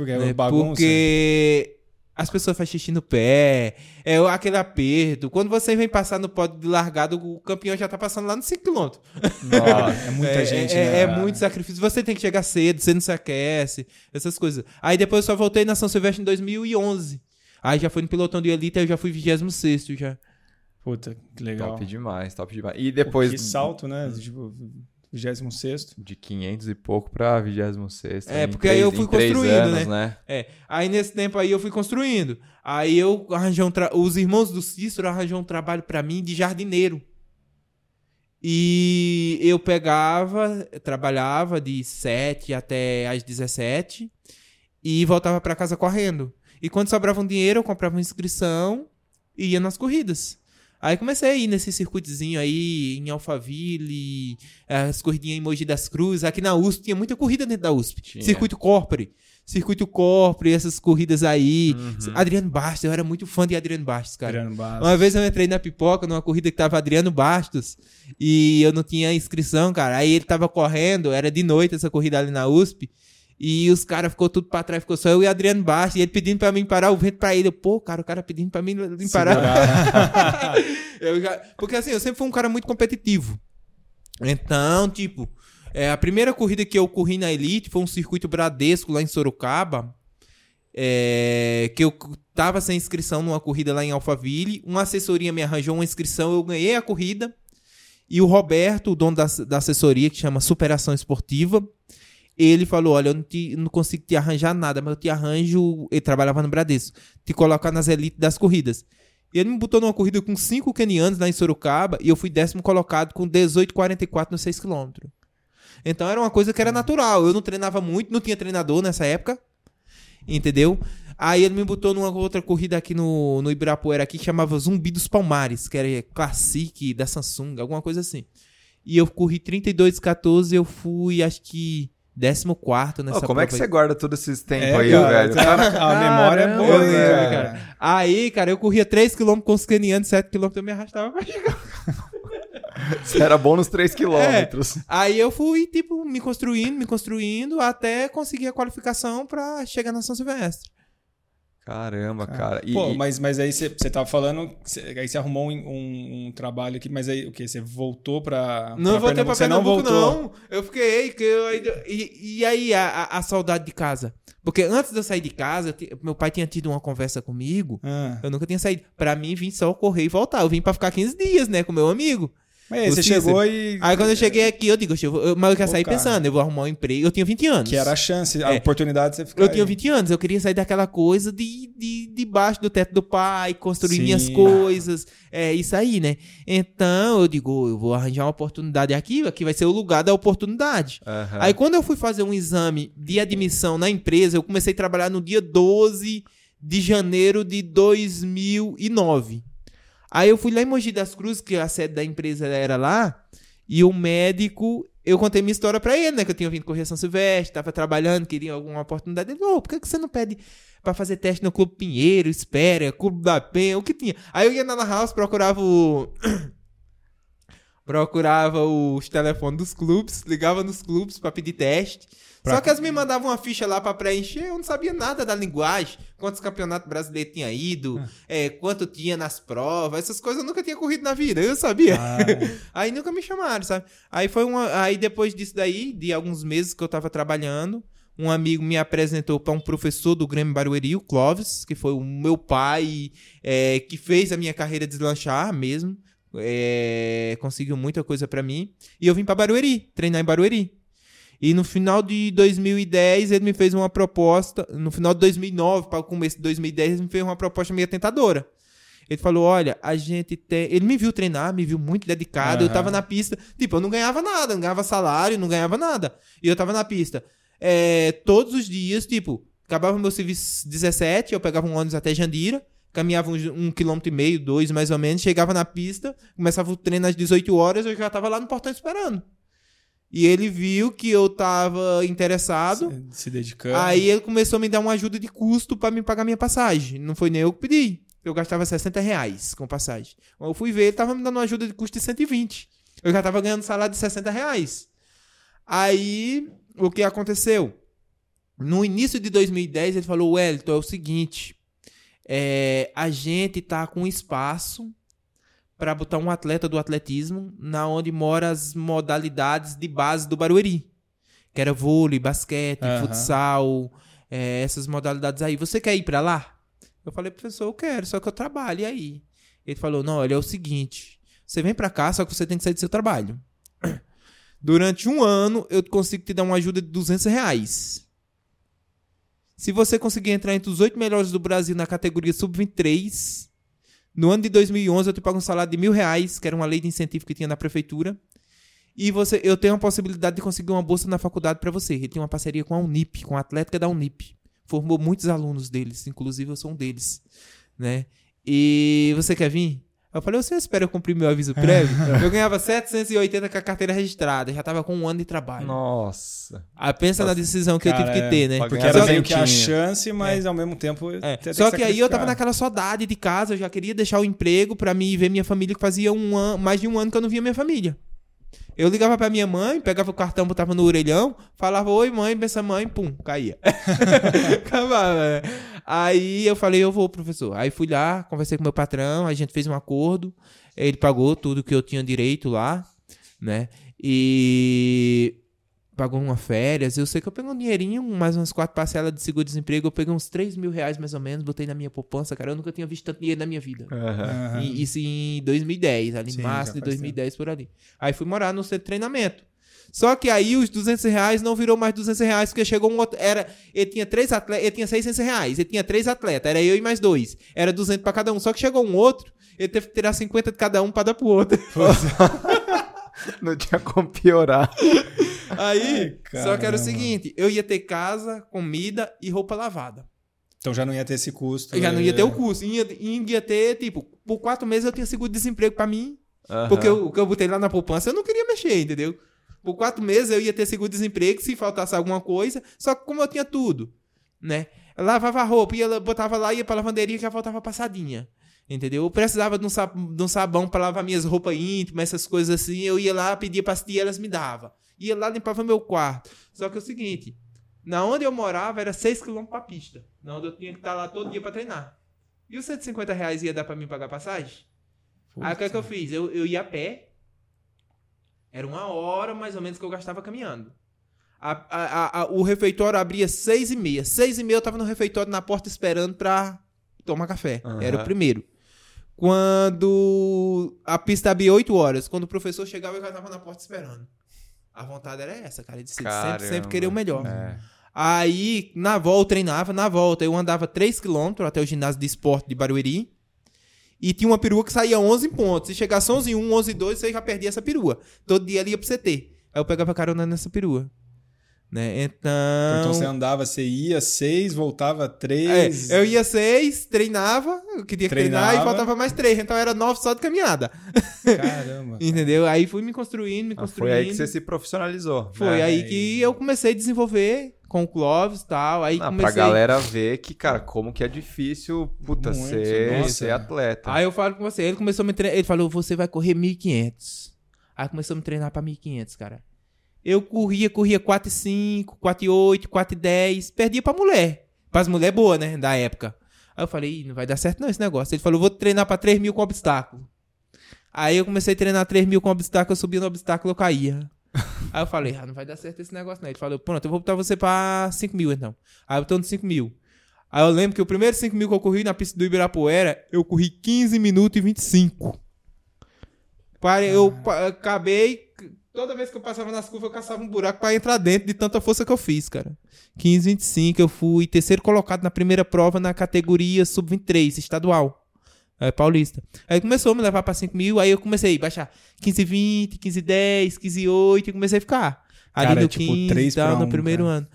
Porque é né? bagunça. Porque as pessoas fazem xixi no pé, é aquele aperto. Quando você vem passar no pódio de largado, o campeão já tá passando lá nos 5km. Nossa. É muita é, gente, é, né? é muito sacrifício. Você tem que chegar cedo, você não se aquece, essas coisas. Aí depois eu só voltei na São Silvestre em 2011. Aí já fui no pelotão de elite, aí eu já fui 26 já. Puta, que legal. Top demais, top demais. E Pô, depois Que salto, né? Tipo, 26 de 500 e pouco pra 26 É, porque aí três- eu fui construindo, anos, né? É. Aí nesse tempo aí eu fui construindo. Aí eu arranjei um tra... Os irmãos do Cícero arranjou um trabalho pra mim de jardineiro. E eu pegava, trabalhava de 7 até às 17 e voltava pra casa correndo. E quando sobrava um dinheiro, eu comprava uma inscrição e ia nas corridas. Aí comecei a ir nesse circuitozinho aí, em Alphaville, as corridinhas em Mogi das Cruzes. Aqui na USP tinha muita corrida dentro da USP. Tinha. Circuito Corpore. Circuito Corpore, essas corridas aí. Uhum. Adriano Bastos, eu era muito fã de Adriano Bastos, cara. Adriano Bastos. Uma vez eu entrei na pipoca numa corrida que tava Adriano Bastos e eu não tinha inscrição, cara. Aí ele tava correndo, era de noite essa corrida ali na USP. E os caras ficou tudo pra trás, ficou só eu e Adriano Bastos. E ele pedindo pra mim parar o vento pra ele. Eu, Pô, cara, o cara pedindo pra mim parar. Já- porque assim, eu sempre fui um cara muito competitivo. Então, tipo, é, a primeira corrida que eu corri na Elite foi um circuito Bradesco lá em Sorocaba. é, que eu tava sem inscrição numa corrida lá em Alphaville. Uma assessoria me arranjou uma inscrição, eu ganhei a corrida. E o Roberto, o dono da, da assessoria, que chama Superação Esportiva, ele falou: Olha, eu não, te- não consigo te arranjar nada, mas eu te arranjo. Ele trabalhava no Bradesco, te colocar nas elites das corridas. E ele me botou numa corrida com cinco kenianos lá em Sorocaba e eu fui décimo colocado com 18,44 no 6km. Então era uma coisa que era natural. Eu não treinava muito, não tinha treinador nessa época. Entendeu? Aí ele me botou numa outra corrida aqui no, no Ibirapuera aqui que chamava Zumbi dos Palmares, que era Classic da Samsung, alguma coisa assim. E eu corri 32,14 eu fui, acho que 14 nessa Ô, como é que você guarda todos esses tempos É, aí, cara, velho? a memória é boa, hein, velho. cara. Aí, cara, eu corria 3km com os canianos, 7km eu me arrastava pra chegar. Você era bom nos 3 quilômetros. Aí eu fui, tipo, me construindo, me construindo, até conseguir a qualificação pra chegar na São Silvestre. Caramba, cara. E, Pô, mas, mas aí você, você tava falando, você- aí você arrumou um, um- um trabalho aqui, mas aí o que? Você voltou pra. Não pra voltei pra Você não Pernambuco, voltou. não. Eu fiquei. Que eu e, e aí, a, a- saudade de casa? Porque antes de eu sair de casa, eu meu pai tinha tido uma conversa comigo. Ah. Eu nunca tinha saído. Pra mim, vim só correr e voltar. Eu vim pra ficar 15 dias, né, com meu amigo. Mas você chegou e. Aí quando eu cheguei aqui, eu digo, eu, eu- mas eu sair cara. pensando, eu vou arrumar um emprego. Eu tinha 20 anos. Que era a chance, a É. oportunidade de você ficar. Eu tinha aí. 20 anos, eu queria sair daquela coisa de, de, debaixo do teto do pai, construir Sim. minhas coisas, é isso aí, né? Então eu digo, eu vou arranjar uma oportunidade aqui, aqui vai ser o lugar da oportunidade. Aham. Aí quando eu fui fazer um exame de admissão na empresa, eu comecei a trabalhar no dia 12 de janeiro de 2009. Aí eu fui lá em Mogi das Cruzes, que a sede da empresa era lá, e o médico, eu contei minha história pra ele, né? Que eu tinha vindo correr São Silvestre, tava trabalhando, queria alguma oportunidade. Ele, ô, por que, você não pede pra fazer teste no Clube Pinheiro, Espera, Clube da Penha, o que tinha? Aí eu ia na House, procurava o... procurava os telefones dos clubes, ligava nos clubes pra pedir teste. Pra- Só que eles me mandavam uma ficha lá pra preencher, eu não sabia nada da linguagem, quantos campeonatos brasileiros tinha ido, é, quanto tinha nas provas, essas coisas eu nunca tinha corrido na vida, eu sabia. Ah, Aí nunca me chamaram, sabe? Aí foi uma. Aí depois disso daí, de alguns meses que eu tava trabalhando, um amigo me apresentou para um professor do Grêmio Barueri, o Clóvis, que foi o meu pai, é, que fez a minha carreira deslanchar mesmo. é, conseguiu muita coisa pra mim. E eu vim pra Barueri, treinar em Barueri. E no final de 2010, ele me fez uma proposta. No final de 2009, para o começo de 2010, ele me fez uma proposta meio tentadora. Ele falou: Olha, a gente tem. Ele me viu treinar, me viu muito dedicado. Eu Aham. tava na pista. Tipo, eu não ganhava nada, não ganhava salário, não ganhava nada. E eu tava na pista. É, todos os dias, tipo, acabava meu serviço 17, eu pegava um ônibus até Jandira, caminhava um, um quilômetro e meio, dois mais ou menos, chegava na pista, começava o treino às 18 horas, eu já tava lá no portão esperando. E ele viu que eu tava interessado. se dedicando. Aí ele começou a me dar uma ajuda de custo pra me pagar minha passagem. Não foi nem eu que pedi. Eu gastava 60 reais com passagem. Eu fui ver, ele tava me dando uma ajuda de custo de 120. Eu já tava ganhando salário de 60 reais. Aí, o que aconteceu? No início de 2010, ele falou, Wellington, é o seguinte, é, a gente tá com espaço para botar um atleta do atletismo na onde mora as modalidades de base do Barueri. Que era vôlei, basquete, Aham. futsal, é, essas modalidades aí. Você quer ir para lá? Eu falei, professor, eu quero, só que eu trabalho, e aí? Ele falou, não, olha, é o seguinte, você vem para cá, só que você tem que sair do seu trabalho. Durante um ano, eu consigo te dar uma ajuda de 200 reais. Se você conseguir entrar entre os oito melhores do Brasil na categoria sub-23, no ano de 2011 eu te pago um salário de mil reais, que era uma lei de incentivo que tinha na prefeitura. E você, eu tenho a possibilidade de conseguir uma bolsa na faculdade para você. Ele tem uma parceria com a Unip, com a Atlética da Unip. Formou muitos alunos deles, inclusive eu sou um deles, né? E você quer vir? Eu falei, você espera eu cumprir meu aviso prévio? eu ganhava 780 com a carteira registrada, já tava com um ano de trabalho. Nossa. Ah, pensa na decisão que eu Cara, tive que é, ter, né? Porque era meio que a chance, mas ao mesmo tempo. É, Só que que aí eu tava naquela saudade de casa, eu já queria deixar o emprego pra mim ver minha família, que fazia um ano, mais de um ano que eu não via minha família. Eu ligava pra minha mãe, pegava o cartão, botava no orelhão, falava, oi mãe, benção mãe, pum, caía. Acabava, né? Aí eu falei, eu vou, professor. Aí fui lá, conversei com meu patrão, a gente fez um acordo, ele pagou tudo que eu tinha direito lá, né? E pagou uma férias. Eu sei que eu peguei um dinheirinho, mais umas quatro parcelas de seguro-desemprego. Eu peguei uns 3 mil reais mais ou menos, botei na minha poupança, cara. Eu nunca tinha visto tanto dinheiro na minha vida. Aham. E isso em 2010, ali Sim, março de faz 2010 por ali. Aí fui morar no centro de treinamento. Só que aí os 200 reais não virou mais 200 reais, porque chegou um outro. Era, ele tinha três atletas, ele tinha 600 reais, ele tinha três atletas, era eu e mais dois. Era 200 pra cada um. Só que chegou um outro, ele teve que tirar 50 de cada um pra dar pro outro. Não tinha como piorar. Aí, Ai, só que era o seguinte: eu ia ter casa, comida e roupa lavada. Então já não ia ter esse custo. Eu já não ia né? ter o custo. Ia, ia ter, tipo, por quatro meses eu tinha seguro-desemprego pra mim. Aham. Porque eu- o que eu botei lá na poupança eu não queria mexer, entendeu? Por quatro meses eu ia ter seguro-desemprego se faltasse alguma coisa. Só que como eu tinha tudo, né? Eu lavava a roupa, ia, botava lá, ia pra lavanderia e já voltava passadinha. Entendeu? Eu precisava de um, sabão para lavar minhas roupas íntimas, essas coisas assim. Eu ia lá, pedia pra tia, elas me davam. Ia lá, limpava meu quarto. Só que é o seguinte, na onde eu morava era 6 km pra pista. Na onde eu tinha que estar lá todo dia pra treinar. E os 150 reais ia dar pra mim pagar passagem? Aí o que, é que eu fiz? Eu, eu ia a pé. Era uma hora mais ou menos que eu gastava caminhando. A- a- a- o refeitório abria seis e meia. Seis e meia eu tava no refeitório na porta esperando pra tomar café. Aham. Era o primeiro. Quando a pista abria 8 horas, quando o professor chegava, eu já tava na porta esperando. A vontade era essa, cara, de sempre, sempre, querer o melhor. É. Aí, na volta, eu treinava, na volta, eu andava 3km até o ginásio de esporte de Barueri. E tinha uma perua que saía 11 pontos. Se chegasse 11 em 1, 11 em 2, você já perdia essa perua. Todo dia ali ia pro CT. Aí eu pegava carona nessa perua. Né? Então. Então você andava, você ia seis, voltava É, três. eu ia seis, treinava, eu queria treinar Treinava. e faltava mais três. Então era nove só de caminhada. Caramba. Entendeu? Aí fui me construindo, me Ah, construindo. Foi aí que você se profissionalizou. Foi né? aí que eu comecei a desenvolver com o Clóvis e tal. Aí Ah, comecei... Pra galera ver que, cara, como que é difícil, puta, Muito, ser, nossa. ser atleta. Aí eu falo com você, ele começou a me treinar, ele falou, você vai correr 1.500. Aí começou a me treinar pra 1.500, cara. Eu corria, corria 4,5, 4,8, 4,10, perdia pra mulher. Pras mulher boa, né, da época. Aí eu falei, não vai dar certo não esse negócio. Ele falou, vou treinar pra 3 mil com obstáculo. Aí eu comecei a treinar 3 mil com obstáculo, eu subia no obstáculo, eu caía. Aí eu falei, ah, não vai dar certo esse negócio não. Ele falou, pronto, eu vou botar você pra 5 mil então. Aí eu tô no 5 mil. Aí eu lembro que o primeiro 5 mil que eu corri na pista do Ibirapuera, eu corri 15 minutos e 25. Pare, eu pa- acabei. Toda vez que eu passava nas curvas, eu caçava um buraco pra entrar dentro de tanta força que eu fiz, cara. 15, 25, eu fui terceiro colocado na primeira prova na categoria sub-23, estadual. É, paulista. Aí começou a me levar pra 5 mil, aí eu comecei a baixar 15, 20, 15, 10, 15, 8 e comecei a ficar. Ali Cara, no tipo, 15 três e tal, no um, primeiro cara. ano.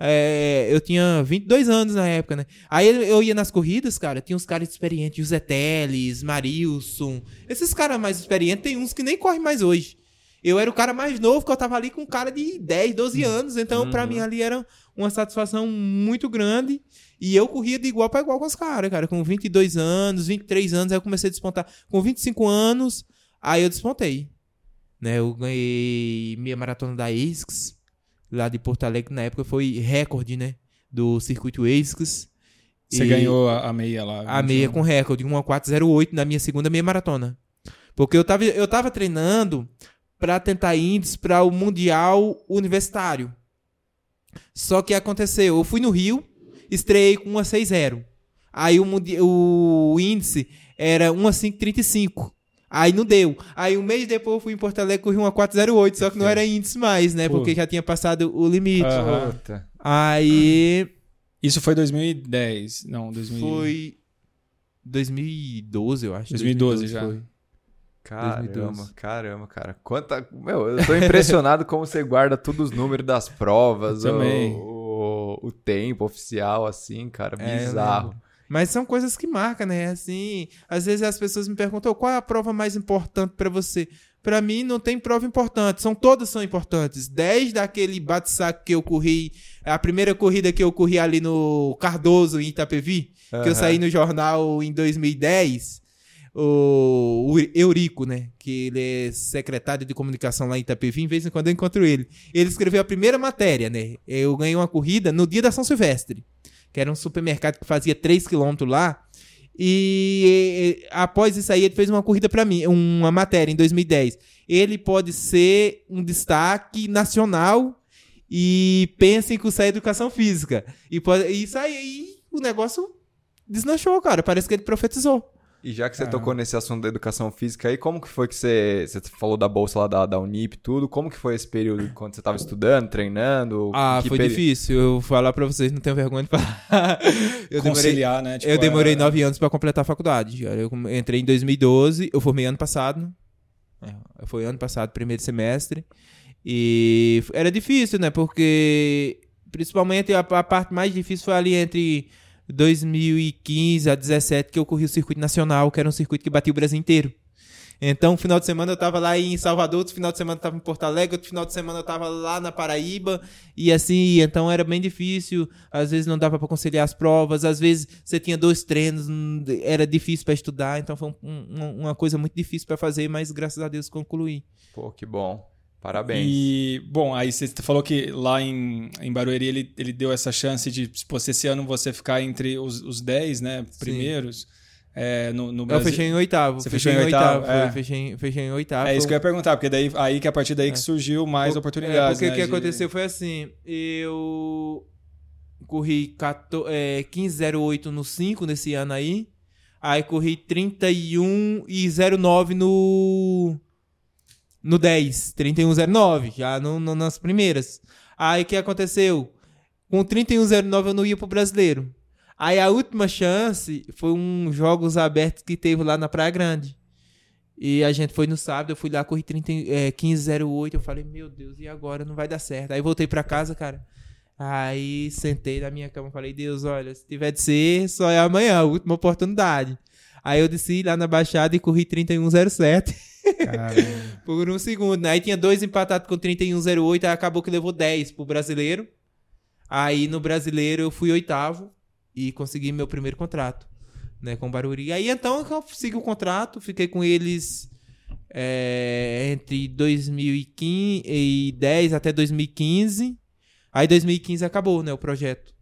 É, eu tinha 22 anos na época, né? Aí eu- eu ia nas corridas, cara, tinha uns caras experientes, José Teles, Marilson. Esses caras mais experientes, tem uns que nem correm mais hoje. Eu era o cara mais novo, que eu tava ali com um cara de 10, 12 anos. Então, pra mim, ali era uma satisfação muito grande. E eu corria de igual pra igual com os caras, cara. Com 22 anos, 23 anos, aí eu comecei a despontar. Com 25 anos, aí eu despontei. Né, eu ganhei minha maratona da ASICS, lá de Porto Alegre, na época foi recorde, né? Do circuito ASICS. Você E- ganhou a, a meia lá. a meia com recorde, 1.408 na minha segunda meia maratona. Porque eu tava, eu tava treinando pra tentar índice para o Mundial Universitário. Só que aconteceu, eu fui no Rio, estreiei com 1.60. Aí o, o índice era 1.535. Aí não deu. Aí um mês depois eu fui em Porto Alegre corri uma 408, só que não era índice mais, né? Pô. Porque já tinha passado o limite. Puta. Aí Isso foi 2010. Não, 2000. foi 2012, eu acho. 2012 já. foi. Caramba, 2012. caramba, cara. Quanta. Meu, eu tô impressionado como você guarda todos os números das provas, Eu também. O, o, o tempo oficial, assim, cara. É, Bizarro. Mas são coisas que marcam, né? Assim, às vezes as pessoas me perguntam qual é a prova mais importante pra você. Pra mim não tem prova importante, são todas são importantes. Desde aquele bate-saco que eu corri, a primeira corrida que eu corri ali no Cardoso em Itapevi, que eu saí no jornal em 2010, o, o Eurico, né, que ele é secretário de comunicação lá em Itapevi, em vez em quando eu encontro ele. Ele escreveu a primeira matéria, né? Eu ganhei uma corrida no dia da São Silvestre que era um supermercado que fazia 3 km lá. E eh, após isso aí, ele fez uma corrida pra mim, uma matéria em 2010. Ele pode ser um destaque nacional e pensem que isso é educação física. E pode, isso aí, o negócio deslanchou, cara. Parece que ele profetizou. E já que você Caramba. tocou nesse assunto da educação física aí, como que foi que você. Você falou da bolsa lá da, da Unip e tudo. Como que foi esse período quando você tava estudando, treinando? Ah, foi peri- difícil. Eu vou falar pra vocês, não tenho vergonha de falar. eu demorei, Conciliar, né? Tipo, eu demorei é- nove anos pra completar a faculdade. Eu entrei em 2012, eu formei ano passado. É, foi ano passado, primeiro semestre. E era difícil, né? Porque principalmente a, a parte mais difícil foi ali entre 2015 a 17 que eu corri o circuito nacional, que era um circuito que batia o Brasil inteiro. Então, final de semana eu tava lá em Salvador, outro final de semana eu tava em Porto Alegre, outro final de semana eu tava lá na Paraíba. E assim, então era bem difícil. Às vezes não dava para conciliar as provas, às vezes você tinha dois treinos, era difícil para estudar. Então foi um, um, uma coisa muito difícil para fazer, mas graças a Deus concluí. Pô, que bom. Parabéns. E, bom, aí você falou que lá em, em Barueri ele, ele deu essa chance de, se fosse esse ano, você ficar entre os, os 10 né, primeiros. É, no, no Brasil. Eu fechei em oitavo. Você fechei fechou em oitavo, foi, é. fechei, fechei em oitavo. É isso que eu ia perguntar, porque daí aí que a partir daí que surgiu mais É, oportunidades. porque o né, que de- aconteceu foi assim, eu corri 14, é, 15,08 no 5 nesse ano aí, aí corri 31 e 09 no no 10, 31,09, já no, no- nas primeiras. Aí o que aconteceu? Com 31,09 eu não ia pro brasileiro. Aí a última chance foi um Jogos Abertos que teve lá na Praia Grande. E a gente foi no sábado, eu fui lá, corri 30, é, 15,08. Eu falei, meu Deus, e agora? Não vai dar certo. Aí voltei pra casa, cara. Aí sentei na minha cama falei, Deus, olha, se tiver de ser, só é amanhã, a última oportunidade. Aí eu desci lá na Baixada e corri 31,07 Caramba. por um segundo. Aí tinha dois empatados com 31,08, aí acabou que levou 10 pro brasileiro. Aí no brasileiro eu fui oitavo e consegui meu primeiro contrato, né, com o Barueri. Aí então eu segui o contrato, fiquei com eles é, entre 2010 até 2015. Aí 2015 acabou, né, o projeto.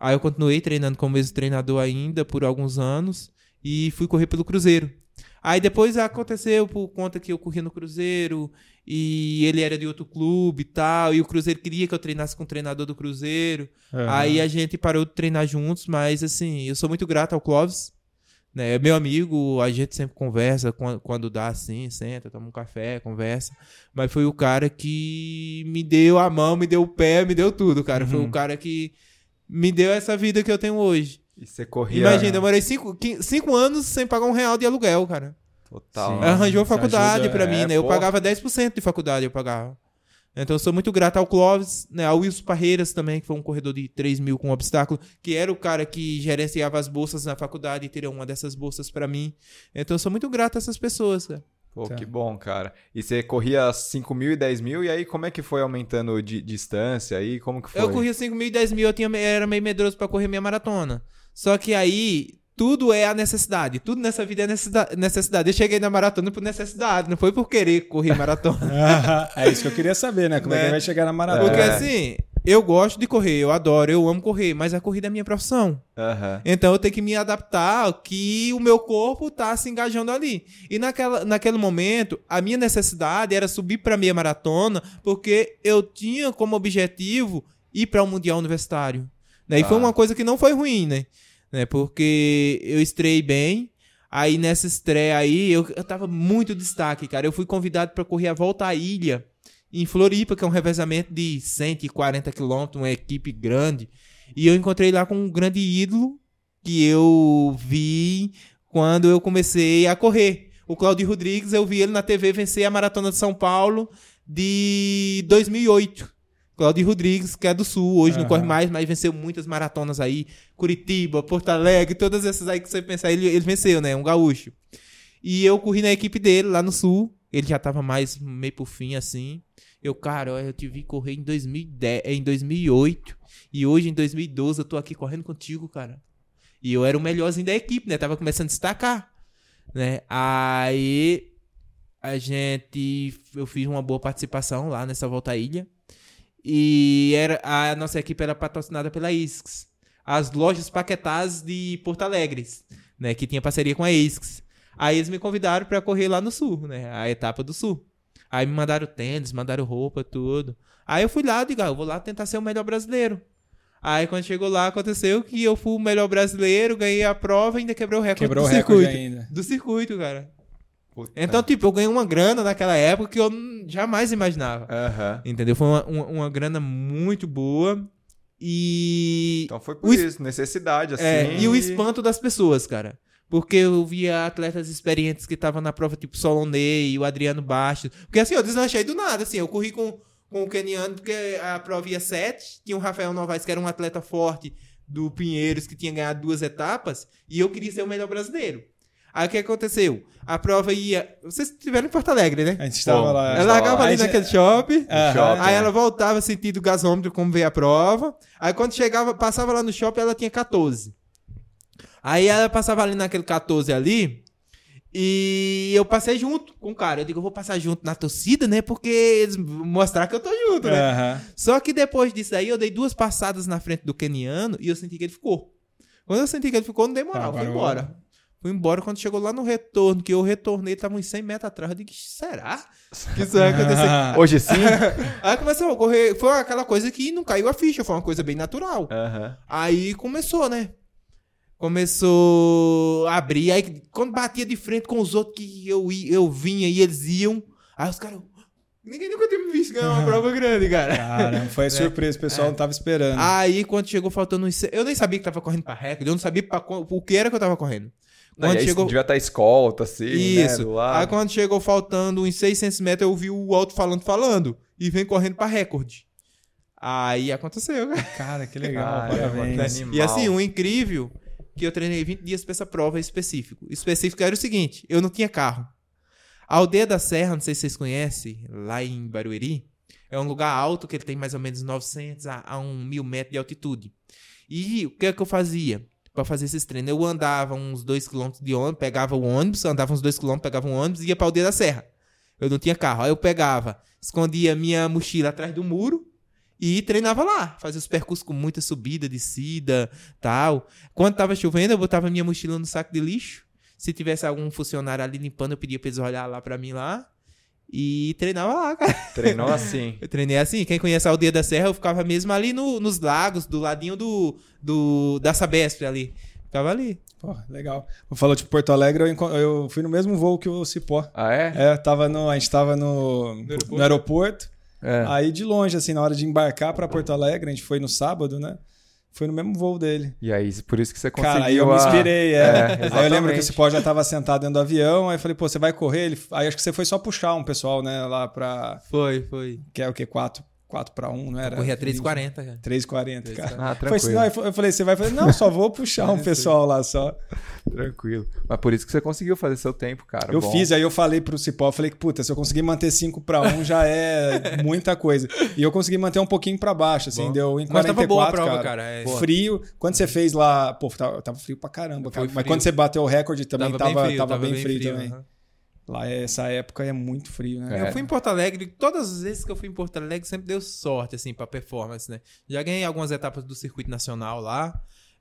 Aí eu continuei treinando como mesmo treinador ainda por alguns anos e fui correr pelo Cruzeiro. Aí depois aconteceu por conta que eu corria no Cruzeiro e ele era de outro clube e tal, e o Cruzeiro queria que eu treinasse com o treinador do Cruzeiro. Aí a gente parou de treinar juntos, mas assim, eu sou muito grato ao Clóvis. Né? É meu amigo, a gente sempre conversa quando, quando dá assim, senta, toma um café, conversa. Mas foi o cara que me deu a mão, me deu o pé, me deu tudo, cara. Foi Uhum. o cara que me deu essa vida que eu tenho hoje. E você corria Imagina, eu demorei cinco, cinco anos sem pagar um real de aluguel, cara. total. Sim. Arranjou faculdade ajuda, pra é, mim, né? Eu pô. pagava 10% de faculdade, eu pagava. Então eu sou muito grato ao Clóvis, né? Ao Wilson Parreiras também, que foi um corredor de 3 mil com obstáculo, que era o cara que gerenciava as bolsas na faculdade e tirou uma dessas bolsas pra mim. Então eu sou muito grato a essas pessoas, cara. Pô, Tá. que bom, cara. E você corria 5 mil e 10 mil, e aí como é que foi aumentando de distância aí? Como que foi? Eu corria 5 mil e 10 mil, eu tinha, era meio medroso pra correr minha maratona. Só que aí, tudo é a necessidade. Tudo nessa vida é necessida- necessidade. Eu cheguei na maratona por necessidade, não foi por querer correr maratona. é isso que eu queria saber, né? Como é que Né? vai chegar na maratona? Porque É. assim, eu gosto de correr, eu adoro, eu amo correr, mas a corrida é minha profissão. Aham. Então eu tenho que me adaptar ao que o meu corpo tá se engajando ali. E naquela, naquele momento, a minha necessidade era subir para meia maratona, porque eu tinha como objetivo ir para o Mundial Universitário. Né? E Tá. foi uma coisa que não foi ruim, né? né? Porque eu estrei bem. Aí nessa estreia aí, eu, eu tava muito destaque, cara. Eu fui convidado para correr a volta à ilha em Floripa, que é um revezamento de 140 quilômetros, uma equipe grande. E eu encontrei lá com um grande ídolo que eu vi quando eu comecei a correr. O Claudio Rodrigues, eu vi ele na TV vencer a Maratona de São Paulo de 2008. Claudio Rodrigues, que é do Sul, hoje não Aham. corre mais, mas venceu muitas maratonas aí. Curitiba, Porto Alegre, todas essas aí que você pensar, ele, ele venceu, né? Um gaúcho. E eu corri na equipe dele lá no Sul. Ele já tava mais meio pro fim, assim. Eu, cara, eu te vi correr em 2010, em 2008. E hoje, em 2012, eu tô aqui correndo contigo, cara. E eu era o melhorzinho da equipe, né? Tava começando a destacar. Né? Aí a gente. Eu fiz uma boa participação lá nessa volta à ilha. E era, a nossa equipe era patrocinada pela ISCS. As lojas Paquetás de Porto Alegre, né? Que tinha parceria com a ISCS. Aí eles me convidaram pra correr lá no sul, né? A etapa do sul. Aí me mandaram tênis, mandaram roupa, tudo. Aí eu fui lá, digo, ah, eu vou lá tentar ser o melhor brasileiro. Aí quando chegou lá, aconteceu que eu fui o melhor brasileiro, ganhei a prova e ainda quebrei o recorde Quebrou o do recorde circuito. ainda. Do circuito, cara. Puta. Então, tipo, eu ganhei uma grana naquela época que eu jamais imaginava. Aham. Entendeu? Foi uma, uma, uma grana muito boa. E. Então foi por O es- isso, necessidade, assim. É, e o espanto das pessoas, cara. Porque eu via atletas experientes que estavam na prova, tipo Solonei, o Adriano Bastos. Porque assim, eu deslanchei do nada, assim. Eu corri com, com o Keniano, porque a prova ia sete. Tinha o Rafael Novaes, que era um atleta forte do Pinheiros, que tinha ganhado duas etapas. E eu queria ser o melhor brasileiro. Aí o que aconteceu? A prova ia. Vocês estiveram em Porto Alegre, né? A gente tava Pô, lá. Ela largava ali já- naquele shopping. Aham. shopping. Aí É. ela voltava sentido gasômetro como veio a prova. Aí quando chegava, passava lá no shopping, ela tinha 14. Aí ela passava ali naquele 14 ali. E eu passei junto com o cara. Eu digo, eu vou passar junto na torcida, né? Porque eles mostrar que eu tô junto, né? Aham. Só que depois disso aí, eu dei duas passadas na frente do keniano e eu senti que ele ficou. Quando eu senti que ele ficou, não dei moral, Tá, fui embora. Fui embora quando chegou lá no retorno, que eu retornei, tava uns 100 metros atrás. Eu digo, será que isso vai acontecer? Hoje sim? Aí começou a correr. Foi aquela coisa que não caiu a ficha, foi uma coisa bem natural. Aham. Aí começou, né? Começou a abrir. Aí quando batia de frente com os outros que eu, eu vinha e eles iam. Aí os caras. Ninguém nunca tinha me visto ganhar uma prova grande, cara. Caramba, foi surpresa, o pessoal não tava esperando. Aí quando chegou faltando uns. Eu nem sabia que tava correndo pra recorde, eu não sabia pra o que era que eu tava correndo. Quando e aí chegou. devia estar escolta, assim, né, Isso. lado. Aí quando chegou faltando uns 600 metros, eu vi o alto falando falando. E vem correndo pra recorde. Aí aconteceu, cara. Cara, que legal, Caramba, parabéns. E assim, o incrível que eu treinei 20 dias pra essa prova específico. O específico era o seguinte: eu não tinha carro. A Aldeia da Serra, não sei se vocês conhecem, lá em Barueri, é um lugar alto que ele tem mais ou menos 900 a, a 1 mil metros de altitude. E o que é que eu fazia pra fazer esses treinos? Eu andava uns 2 km de ônibus, pegava o ônibus, andava uns 2 km, pegava um ônibus e ia pra Aldeia da Serra. Eu não tinha carro. Aí eu pegava, escondia minha mochila atrás do muro e treinava lá. Fazia os percursos com muita subida, descida, tal. Quando tava chovendo, eu botava minha mochila no saco de lixo. Se tivesse algum funcionário ali limpando, eu pedia pra eles olhar lá pra mim lá. E treinava lá, cara. Treinou assim. Eu treinei assim. Quem conhece a Aldeia da Serra, eu ficava mesmo ali no- nos lagos, do ladinho do, do da Sabesp ali. Ficava ali. Pô, legal. Falou de Porto Alegre, eu, eu fui no mesmo voo que o Cipó. Ah, é? É, tava no, a gente tava no, aeroporto? no aeroporto. É. Aí de longe, assim, na hora de embarcar pra Porto Alegre, a gente foi no sábado, né? Foi no mesmo voo dele. E aí, por isso que você conseguiu Cara, aí eu me a- inspirei, é. É, aí eu lembro que o. Cipó já tava sentado dentro do avião, aí eu falei, pô, você vai correr? Ele, aí acho que você foi só puxar um pessoal, né, lá pra. Foi, foi. Que é o quê? 4, 4 pra 1, não era? Corria 3,40, cara. 3,40, cara. Ah, Foi, tranquilo. não, eu falei, você vai fazer? Não, só vou puxar um pessoal lá só. Tranquilo. Mas por isso que você conseguiu fazer seu tempo, cara. Eu Bom. fiz, aí eu falei pro Cipó, eu falei que, puta, se eu conseguir manter 5 para 1 já é muita coisa. E eu consegui manter um pouquinho pra baixo, assim, Bom. deu em Mas 44, tava boa a prova, cara. cara. É. Frio. Quando você fez lá, pô, tava, tava frio pra caramba, cara. Foi Mas frio. quando você bateu o recorde também tava, bem tava, bem frio, também. aham. Lá essa época é muito frio, né? É. Eu fui em Porto Alegre, todas as vezes que eu fui em Porto Alegre sempre deu sorte, assim, pra performance, né? Já ganhei algumas etapas do circuito nacional lá.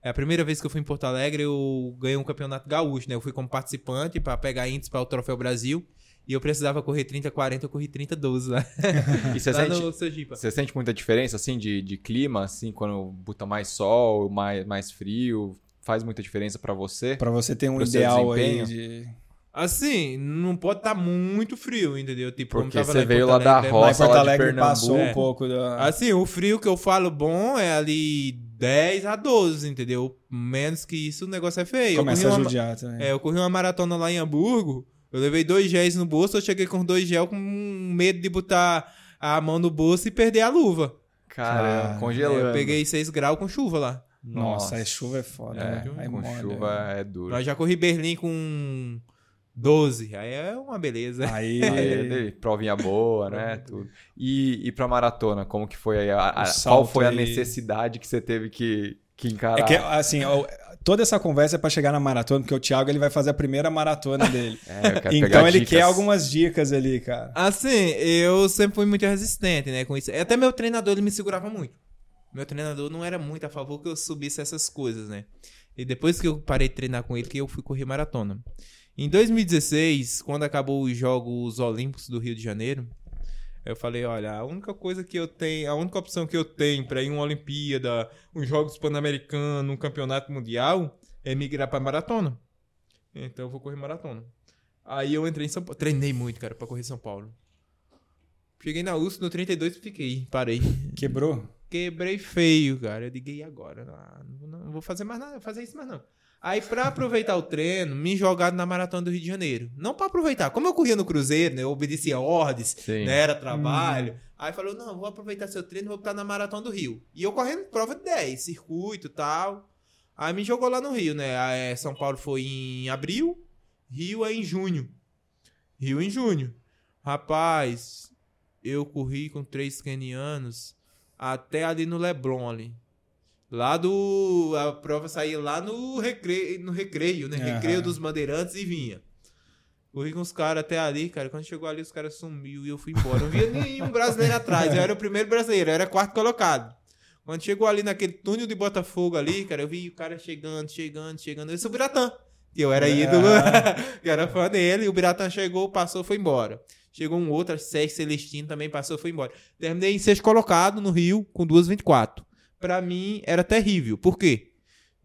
É a primeira vez que eu fui em Porto Alegre, eu ganhei um campeonato gaúcho, né? Eu fui como participante pra pegar índice para o Troféu Brasil. E eu precisava correr 30, 40, eu corri 30, 12 lá. E você lá sente, você sente muita diferença, assim, de, de clima, assim, quando bota mais sol, mais, mais frio? Faz muita diferença pra você? Pra você ter um ideal aí desempenho? de. Assim, não pode estar muito frio, entendeu? Tipo, como Porque tava você veio lá da Alegre, é roça. Lá em Porto lá de Alegre Pernambuco. passou É. um pouco da. Assim, o frio que eu falo bom é ali 10 a 12, entendeu? Menos que isso, o negócio é feio. Começa eu a corri uma, judiar também. é, eu corri uma maratona lá em Hamburgo, eu levei dois géis no bolso, eu cheguei com dois gel com medo de botar a mão no bolso e perder a luva. Caramba, Cara, congelando. Eu peguei 6 graus com chuva lá. Nossa, aí chuva é foda, É, né? Com molha. chuva é duro. Nós já corri Berlim com 12, aí é uma beleza. Aí. Aí, daí, provinha boa, né? Tudo. E, e pra maratona, como que foi aí? A- a- qual foi a aí. necessidade que você teve que, que encarar? É que, assim, ó, toda essa conversa é pra chegar na maratona, porque o Thiago ele vai fazer a primeira maratona dele. É, eu quero então pegar ele dicas. quer algumas dicas ali, cara. Assim, eu sempre fui muito resistente, né, com isso. Até meu treinador, ele me segurava muito. Meu treinador não era muito a favor que eu subisse essas coisas, né? E depois que eu parei de treinar com ele, que eu fui correr maratona. Em 2016, quando acabou os Jogos Olímpicos do Rio de Janeiro, eu falei, olha, a única coisa que eu tenho, a única opção que eu tenho para ir em uma Olimpíada, uns Jogos Pan-Americanos, um campeonato mundial, é migrar para maratona. Então eu vou correr maratona. Aí eu entrei em São Paulo. Treinei muito, cara, pra correr São Paulo. Cheguei na USP no 32 e fiquei. Parei. Quebrou? Quebrei feio, cara. Eu digo, e agora? Ah, não, vou- não vou fazer mais nada, fazer isso mais não. Aí, pra aproveitar o treino, me jogaram na maratona do Rio de Janeiro. Não pra aproveitar. Como eu corria no Cruzeiro, né? Eu obedecia ordens, Sim. né? Era trabalho. Aí falou: não, vou aproveitar seu treino, vou botar na maratona do Rio. E eu correndo prova de 10, circuito e tal. Aí me jogou lá no Rio, né? Aí, São Paulo foi em abril, Rio é em junho. Rio em junho. Rapaz, eu corri com três kenianos até ali no Leblon ali. Lá do. A prova saía lá no recreio, no recreio né? Aham. Recreio dos Bandeirantes e vinha. Corri com os caras até ali, cara. Quando chegou ali, os caras sumiu e eu fui embora. Não via nenhum brasileiro atrás. Eu era o primeiro brasileiro, eu era quarto colocado. Quando chegou ali naquele túnel de Botafogo ali, cara, eu vi o cara chegando, chegando, chegando. Esse é o Biratã. Que eu era ídolo, que eu era fã dele. E o Biratã chegou, passou, foi embora. Chegou um outro, Sérgio Celestino também passou, foi embora. Terminei em sexto colocado no Rio com 2,24. Pra mim era terrível. Por quê?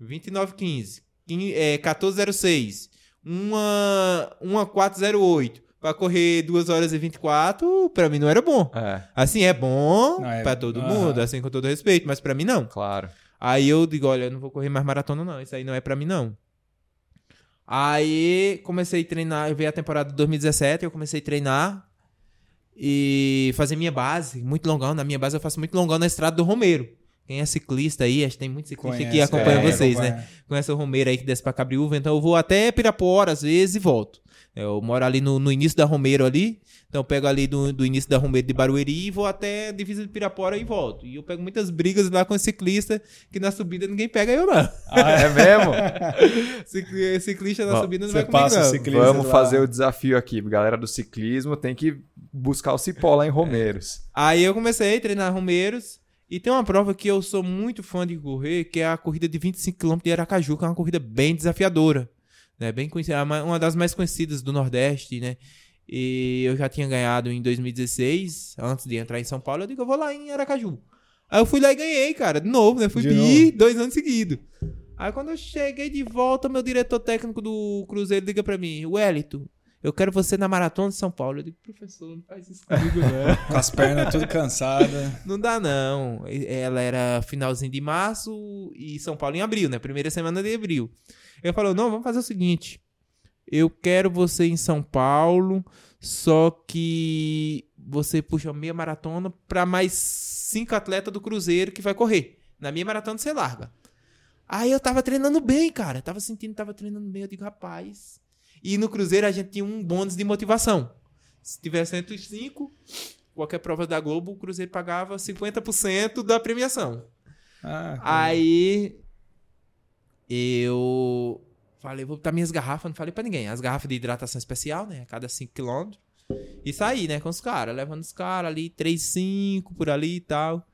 29,15, quin- é, 14,06, uma, uma 4,08. Pra correr 2 horas e 24, pra mim não era bom. É, Assim, é bom é- pra todo Aham. mundo, assim, com todo respeito, mas pra mim não. claro. Aí eu digo, olha, eu não vou correr mais maratona não, isso aí não é pra mim não. Aí comecei a treinar, veio a temporada de 2017, eu comecei a treinar e fazer minha base, muito longão, na minha base eu faço muito longão na estrada do Romeiro. Quem é ciclista aí, acho que tem muito ciclista que Conhece, acompanha é, vocês, acompanha. né? Conhece o Romeiro aí que desce pra Cabriúva, então eu vou até Pirapora às vezes e volto. Eu moro ali no, no início da Romeiro ali, então eu pego ali do, do início da Romeiro de Barueri e vou até a divisa de Pirapora e volto. E eu pego muitas brigas lá com o ciclista, que na subida ninguém pega eu não. É mesmo? Cicli- Ciclista na Bom, subida não vai comigo passa o não. ciclista Vamos lá. fazer o desafio aqui. Galera do ciclismo tem que buscar o cipó lá em Romeiros. Aí eu comecei a treinar Romeiros. E tem uma prova que eu sou muito fã de correr, que é a corrida de 25km de Aracaju, que é uma corrida bem desafiadora. Né? Bem conhecida, uma das mais conhecidas do Nordeste, né? E eu já tinha ganhado em 2016, antes de entrar em São Paulo, eu digo, eu vou lá em Aracaju. Aí eu fui lá e ganhei, cara, de novo, né? Fui De bi novo. dois anos seguidos. Aí quando eu cheguei de volta, meu diretor técnico do Cruzeiro liga pra mim, Wellington, eu quero você na Maratona de São Paulo. Eu digo, professor, não faz isso comigo, não. Com as pernas tudo cansadas. Não dá, não. Ela era finalzinho de março e São Paulo em abril, né? Primeira semana de abril. Ele falou: não, vamos fazer o seguinte. Eu quero você em São Paulo, só que você puxa meia maratona pra mais cinco atletas do Cruzeiro que vai correr. Na minha maratona você larga. Aí eu tava treinando bem, cara. Tava sentindo que tava treinando bem. Eu digo, rapaz. E no Cruzeiro a gente tinha um bônus de motivação. Se tiver 105, qualquer prova da Globo, o Cruzeiro pagava 50% da premiação. Ah, Aí eu falei, vou botar minhas garrafas, não falei pra ninguém. As garrafas de hidratação especial, né? A cada 5km. E saí, né, com os caras, levando os caras ali, 3, 5 por ali e tal.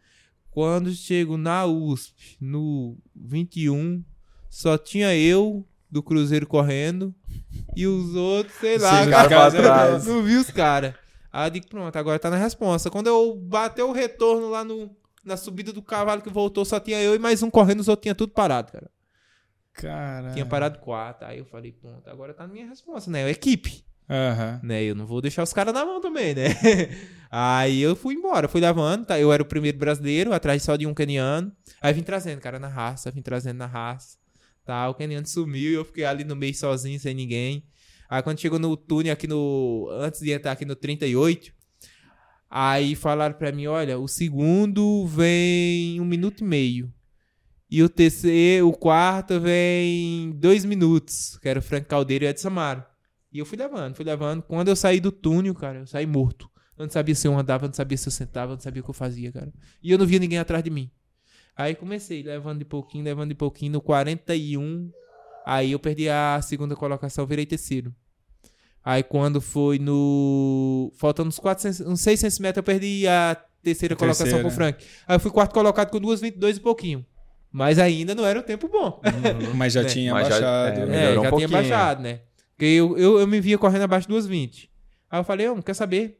Quando chego na USP, no 21, só tinha eu do Cruzeiro correndo e os outros, sei lá, cara pra casa- trás. não vi os caras. Aí eu digo, pronto, agora tá na resposta. Quando eu bateu o retorno lá no, na subida do cavalo que voltou, só tinha eu e mais um correndo, os outros tinha tudo parado, cara. Cara. Tinha parado quatro. Aí eu falei, pronto, agora tá na minha resposta, né? Equipe, Aham. né? Eu não vou deixar os caras na mão também, né? Aí eu fui embora, fui levando, tá? Eu era o primeiro brasileiro, atrás só de um keniano. Aí vim trazendo, cara, na raça, vim trazendo na raça. Tá, o keniano sumiu e eu fiquei ali no meio sozinho, sem ninguém. Aí quando chegou no túnel aqui no. Antes de entrar aqui no 38, aí falaram pra mim: olha, o segundo vem um minuto e meio. E o terceiro, o quarto vem dois minutos, que era o Frank Caldeiro e o Edson Amaro. E eu fui levando, fui levando. Quando eu saí do túnel, cara, eu saí morto. Eu não sabia se eu andava, eu não sabia se eu sentava, eu não sabia o que eu fazia, cara. E eu não via ninguém atrás de mim. Aí comecei, levando de pouquinho, levando de pouquinho. No 41, aí eu perdi a segunda colocação, virei terceiro. Aí quando foi no. Faltando uns, 400, uns 600 metros, eu perdi a terceira A colocação terceira. com o Frank. Aí eu fui quarto colocado com 2,22 e pouquinho. Mas ainda não era um tempo bom. Mas já É, tinha mas já- baixado. é, É, Melhorou já um tinha pouquinho. baixado, né? Porque eu, eu, eu me via correndo abaixo de 2,20. Aí eu falei, eu não quer saber.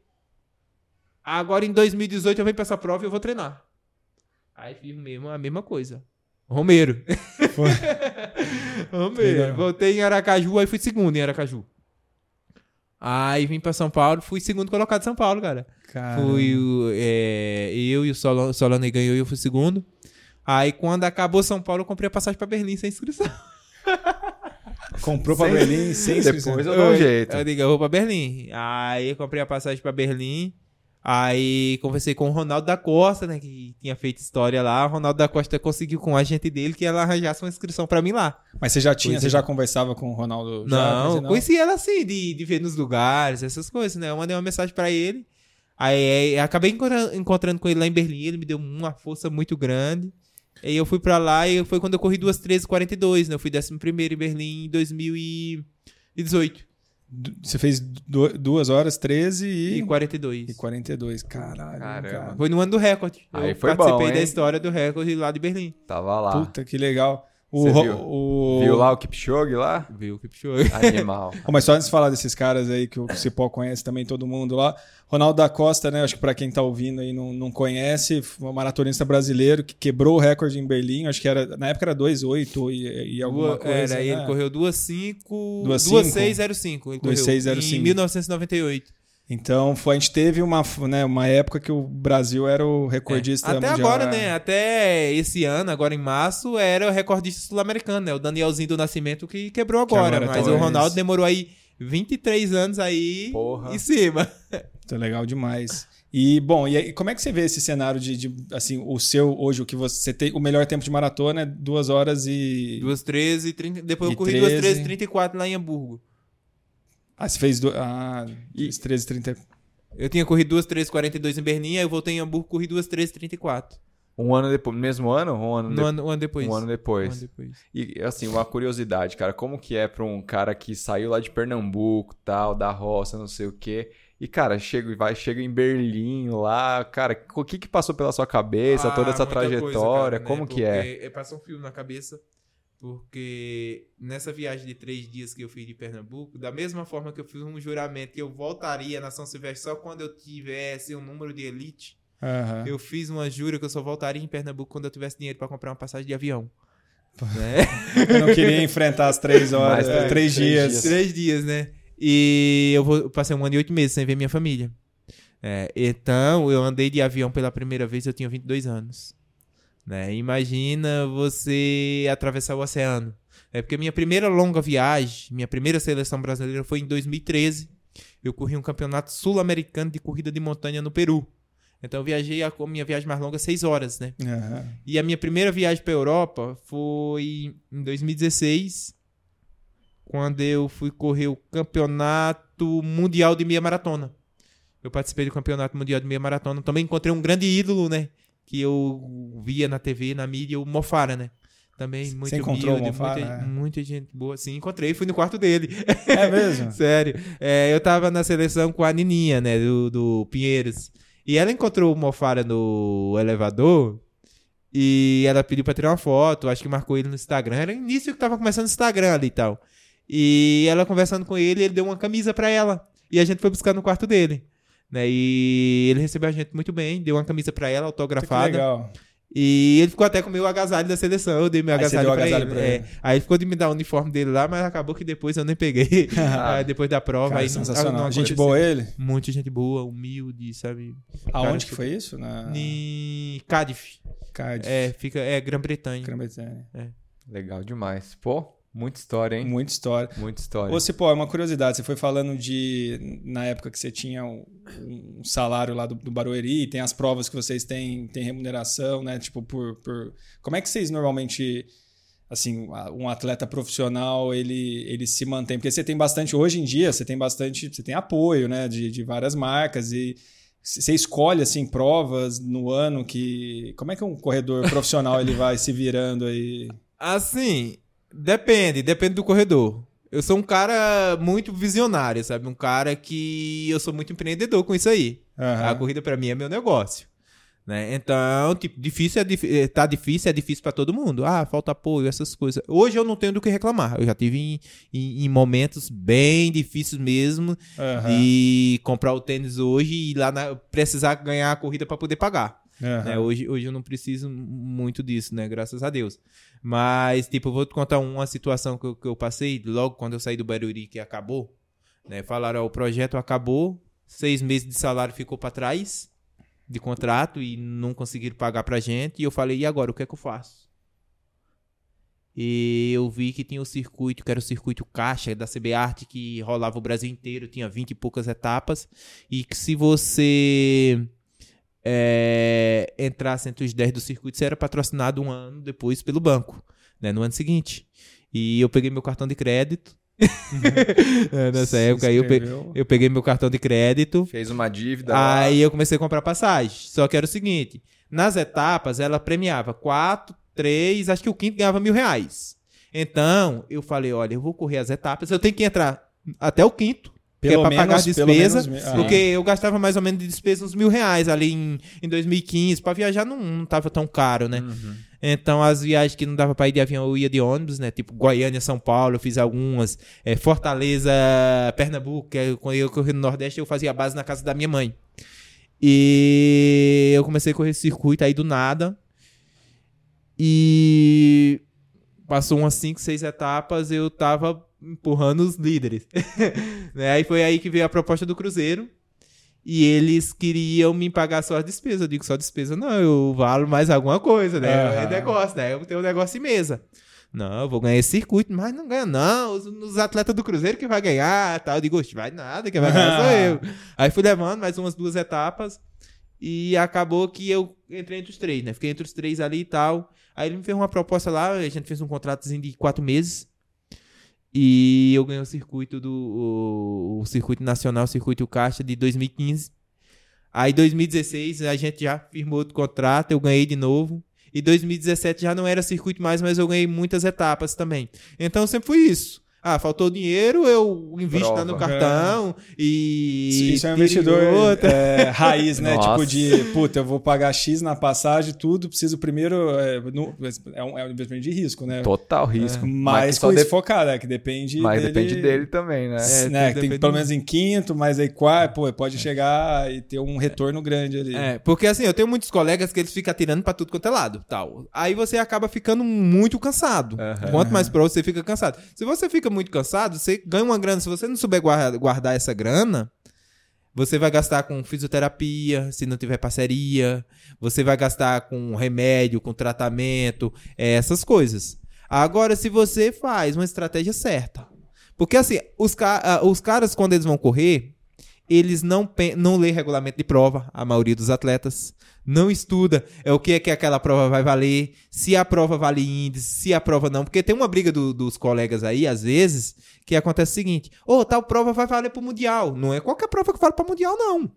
Agora em 2018 eu venho pra essa prova e eu vou treinar. Aí fiz mesmo a mesma coisa. Romero. Foi. Romero. Legal. Voltei em Aracaju, aí fui segundo em Aracaju. Aí vim pra São Paulo, fui segundo colocado em São Paulo, cara. Cara. Fui é, eu e o Solano, Solano ganhou e eu fui segundo. Aí quando acabou São Paulo, eu comprei a passagem pra Berlim sem inscrição. Comprou pra Sem- Berlim sem inscrição. Depois eu dou um jeito. Eu digo, eu vou pra Berlim. Aí eu comprei a passagem pra Berlim. Aí conversei com o Ronaldo da Costa, né? Que tinha feito história lá. O Ronaldo da Costa conseguiu com o agente dele que ela arranjasse uma inscrição pra mim lá. Mas você já tinha, Pois você é. já conversava com o Ronaldo? já, Não, conheci ela assim, de, de ver nos lugares, essas coisas, né? Eu mandei uma mensagem pra ele. Aí, acabei encontra- encontrando com ele lá em Berlim. Ele me deu uma força muito grande. Aí eu fui pra lá e foi quando eu corri 2:13:42, né? Eu fui 11 em Berlim em 2018. Você fez 2 horas 13 e, E 42. e 42. Caralho, Caramba. cara. Foi no ano do recorde. Aí eu foi participei bom, da história do recorde lá de Berlim. Tava lá. Puta, que legal. O, viu? o- Viu lá o Kipchoge lá? Viu que Kipchoge. Animal. Mas só antes de falar desses caras aí que o Cipó conhece também, todo mundo lá. Ronaldo da Costa, né? Acho que pra quem tá ouvindo aí não, não conhece, foi um maratonista brasileiro que quebrou o recorde em Berlim. Acho que era, na época era 2,8 e, e alguma Dua- coisa. Era, né? ele correu 2,5. 2,5? 2,605. Ele correu 2,605. Em 1998. Então foi, a gente teve uma, né, uma época que o Brasil era o recordista É. Até mundial. agora, né? Até esse ano, agora em março, era o recordista sul-americano, né? O Danielzinho do Nascimento que quebrou agora. agora mas tá o isso. Ronaldo demorou aí 23 anos aí Porra. em cima. Tá legal demais. E, bom, e aí, como é que você vê esse cenário de, de, assim, o seu, hoje, o que você tem, o melhor tempo de maratona é 2 horas e... 2,13 e 30. Depois E eu corri 13. 2,13 e 34 lá em Hamburgo. Ah, você fez... Do... Ah, 13, 30... Eu tinha corrido 2,13 42 em Berlim, aí eu voltei em Hamburgo corri 2,13 34. Um ano depois. Mesmo ano? Um ano, No de- ano, um ano depois. um ano Um depois. ano depois. E assim, uma curiosidade, cara, como que é pra um cara que saiu lá de Pernambuco, tal, da roça, não sei o quê, e cara, chega e vai, chega em Berlim lá, cara, o que que passou pela sua cabeça, toda essa Ah, muita coisa, trajetória, cara, né? como que é? Porque Passa um filme na cabeça, porque nessa viagem de três dias que eu fiz de Pernambuco, da mesma forma que eu fiz um juramento que eu voltaria na São Silvestre só quando eu tivesse um número de elite, Aham. eu fiz uma jura que eu só voltaria em Pernambuco quando eu tivesse dinheiro pra comprar uma passagem de avião. né? Eu não queria enfrentar as três horas, Mais é, três- três, três dias. dias. Três dias, né? E eu, vou, eu passei um ano e oito meses sem ver minha família. É, então, eu andei de avião pela primeira vez, eu tinha 22 anos. Né? Imagina você atravessar o oceano. É porque minha primeira longa viagem, minha primeira seleção brasileira foi em 2013. Eu corri um campeonato sul-americano de corrida de montanha no Peru. Então eu viajei a minha viagem mais longa seis horas, né? Aham. E a minha primeira viagem para Europa foi em 2016, quando eu fui correr o campeonato mundial de meia maratona. Eu participei do campeonato mundial de meia maratona. Também encontrei um grande ídolo, né? Que eu via na TV, na mídia, o Mofara, né? Também muito Você encontrou humilde, Mo Farah, muita, é? muita gente boa. Sim, encontrei, fui no quarto dele. É mesmo? Sério. É, eu tava na seleção com a Nininha, né? Do, do Pinheiros. E ela encontrou o Mofara no elevador. E ela pediu pra tirar uma foto. Acho que marcou ele no Instagram. Era o início que tava começando o Instagram ali e tal. E ela conversando com ele, ele deu uma camisa pra ela. E a gente foi buscar no quarto dele. Né? E ele recebeu a gente muito bem, deu uma camisa pra ela, Que autografada. legal. E ele ficou até com o meu agasalho da seleção. Eu dei meu Aí agasalho, pra, agasalho ele. pra É. ele. Aí ele ficou de me dar o uniforme dele lá, mas acabou que depois eu nem peguei. Aí depois da prova. Cara, aí não- sensacional. não Gente aconteceu. boa ele? Muito gente boa, humilde, sabe? Aonde Cara, que foi isso? Na Em Cardiff. Cardiff, É, fica, é Grã-Bretanha. Grã-Bretanha. Legal demais. Pô, muita história, hein? Muita história. Muita história. Ô, Cipó, é uma curiosidade. Você foi falando de. Na época que você tinha um, um salário lá do, do Barueri, tem as provas que vocês têm, tem remuneração, né? Tipo, por, por. Como é que vocês normalmente. Assim, um atleta profissional, ele, ele se mantém. Porque você tem bastante. Hoje em dia, você tem bastante. Você tem apoio, né? De, de várias marcas. E você escolhe, assim, provas no ano que. Como é que um corredor profissional ele vai se virando aí? Assim, depende, depende do corredor. Eu sou um cara muito visionário, sabe? Um cara que eu sou muito empreendedor com isso aí. Aham. A corrida pra mim é meu negócio. Né? Então, tipo, difícil é dif- eh, tá difícil, é difícil pra todo mundo. Ah, falta apoio, essas coisas. Hoje eu não tenho do que reclamar. Eu já tive em, em- em momentos bem difíceis mesmo Aham. de comprar o tênis hoje e ir lá na- precisar ganhar a corrida pra poder pagar. Aham. né? Hoje, hoje eu não preciso muito disso, né? Graças a Deus. Mas, tipo, vou te contar uma situação que eu, que eu passei logo quando eu saí do Barueri, que acabou. Né? Falaram, ó, o projeto acabou, seis meses de salário ficou pra trás de contrato e não conseguiram pagar pra gente. E eu falei, e agora, o que é que eu faço? E eu vi que tinha o circuito, que era o circuito caixa da CB Arte, que rolava o Brasil inteiro, tinha 20 e poucas etapas. E que se você é, entrasse entre os 10 do circuito, você era patrocinado um ano depois pelo banco, né, no ano seguinte. E eu peguei meu cartão de crédito. É, nessa Se época aí eu, pe- eu peguei meu cartão de crédito. Fez uma dívida. lá. Aí eu comecei a comprar passagem. Só que era o seguinte: nas etapas ela premiava quatro, três, acho que o quinto ganhava mil reais. Então eu falei: olha, eu vou correr as etapas, eu tenho que entrar até o quinto. Que Pelo é pra pagar despesa, menos- ah. porque eu gastava mais ou menos de despesa uns mil reais ali em, em 2015. Pra viajar não, não tava tão caro, né? Uhum. Então, as viagens que não dava pra ir de avião, eu ia de ônibus, né? Tipo, Goiânia, São Paulo, eu fiz algumas. É, Fortaleza, Pernambuco, que é quando eu corri no Nordeste, eu fazia base na casa da minha mãe. E eu comecei a correr circuito aí do nada. E passou umas 5, 6 etapas, eu tava empurrando os líderes. né? Aí foi aí que veio a proposta do Cruzeiro. E eles queriam me pagar só as despesas. Eu digo só despesa, não, eu valo mais alguma coisa, né? É Aham. negócio, né? Eu tenho um negócio em mesa. Não, eu vou ganhar esse circuito, mas não ganha, não. Os, os atletas do Cruzeiro que vai ganhar tal. Eu digo, "Oxe, vai nada, quem vai ganhar sou eu. Aí fui levando mais umas duas etapas. E acabou que eu entrei entre os três, né? Fiquei entre os três ali e tal. Aí ele me fez uma proposta lá, a gente fez um contratozinho de quatro meses. E eu ganhei o circuito do o, o circuito nacional, o circuito Caixa de 2015. Aí 2016 a gente já firmou outro contrato, eu ganhei de novo. E 2017 já não era circuito mais, mas eu ganhei muitas etapas também. Então sempre foi isso. Ah, faltou dinheiro, eu invisto lá no cartão e. Isso é um investidor outra. é, raiz, né? Nossa. Tipo de, puta, eu vou pagar X na passagem, tudo, preciso primeiro. É, no- é um, é um investimento de risco, né? Total risco. Mas só com focado, é que depende Mas dele. depende dele também, né? É, né? tudo Tem pelo menos em quinto, mas aí quarto, pô, pode chegar e ter um retorno grande ali. É, porque assim, eu tenho muitos colegas que eles ficam atirando pra tudo quanto é lado, tal. Aí você acaba ficando muito cansado. Aham. Quanto mais pro você fica cansado. Se você fica muito cansado, você ganha uma grana. Se você não souber guarda- guardar essa grana, você vai gastar com fisioterapia, se não tiver parceria. Você vai gastar com remédio, com tratamento, é, essas coisas. Agora, se você faz uma estratégia certa. Porque assim, os, ca- ah, os caras, quando eles vão correr, eles não, não lê regulamento de prova, a maioria dos atletas. Não estuda é o que é que aquela prova vai valer, se a prova vale índice, se a prova não. Porque tem uma briga do- dos colegas aí, às vezes, que acontece o seguinte: ô, tal prova vai valer pro Mundial. Não é qualquer prova que vale pro Mundial, não.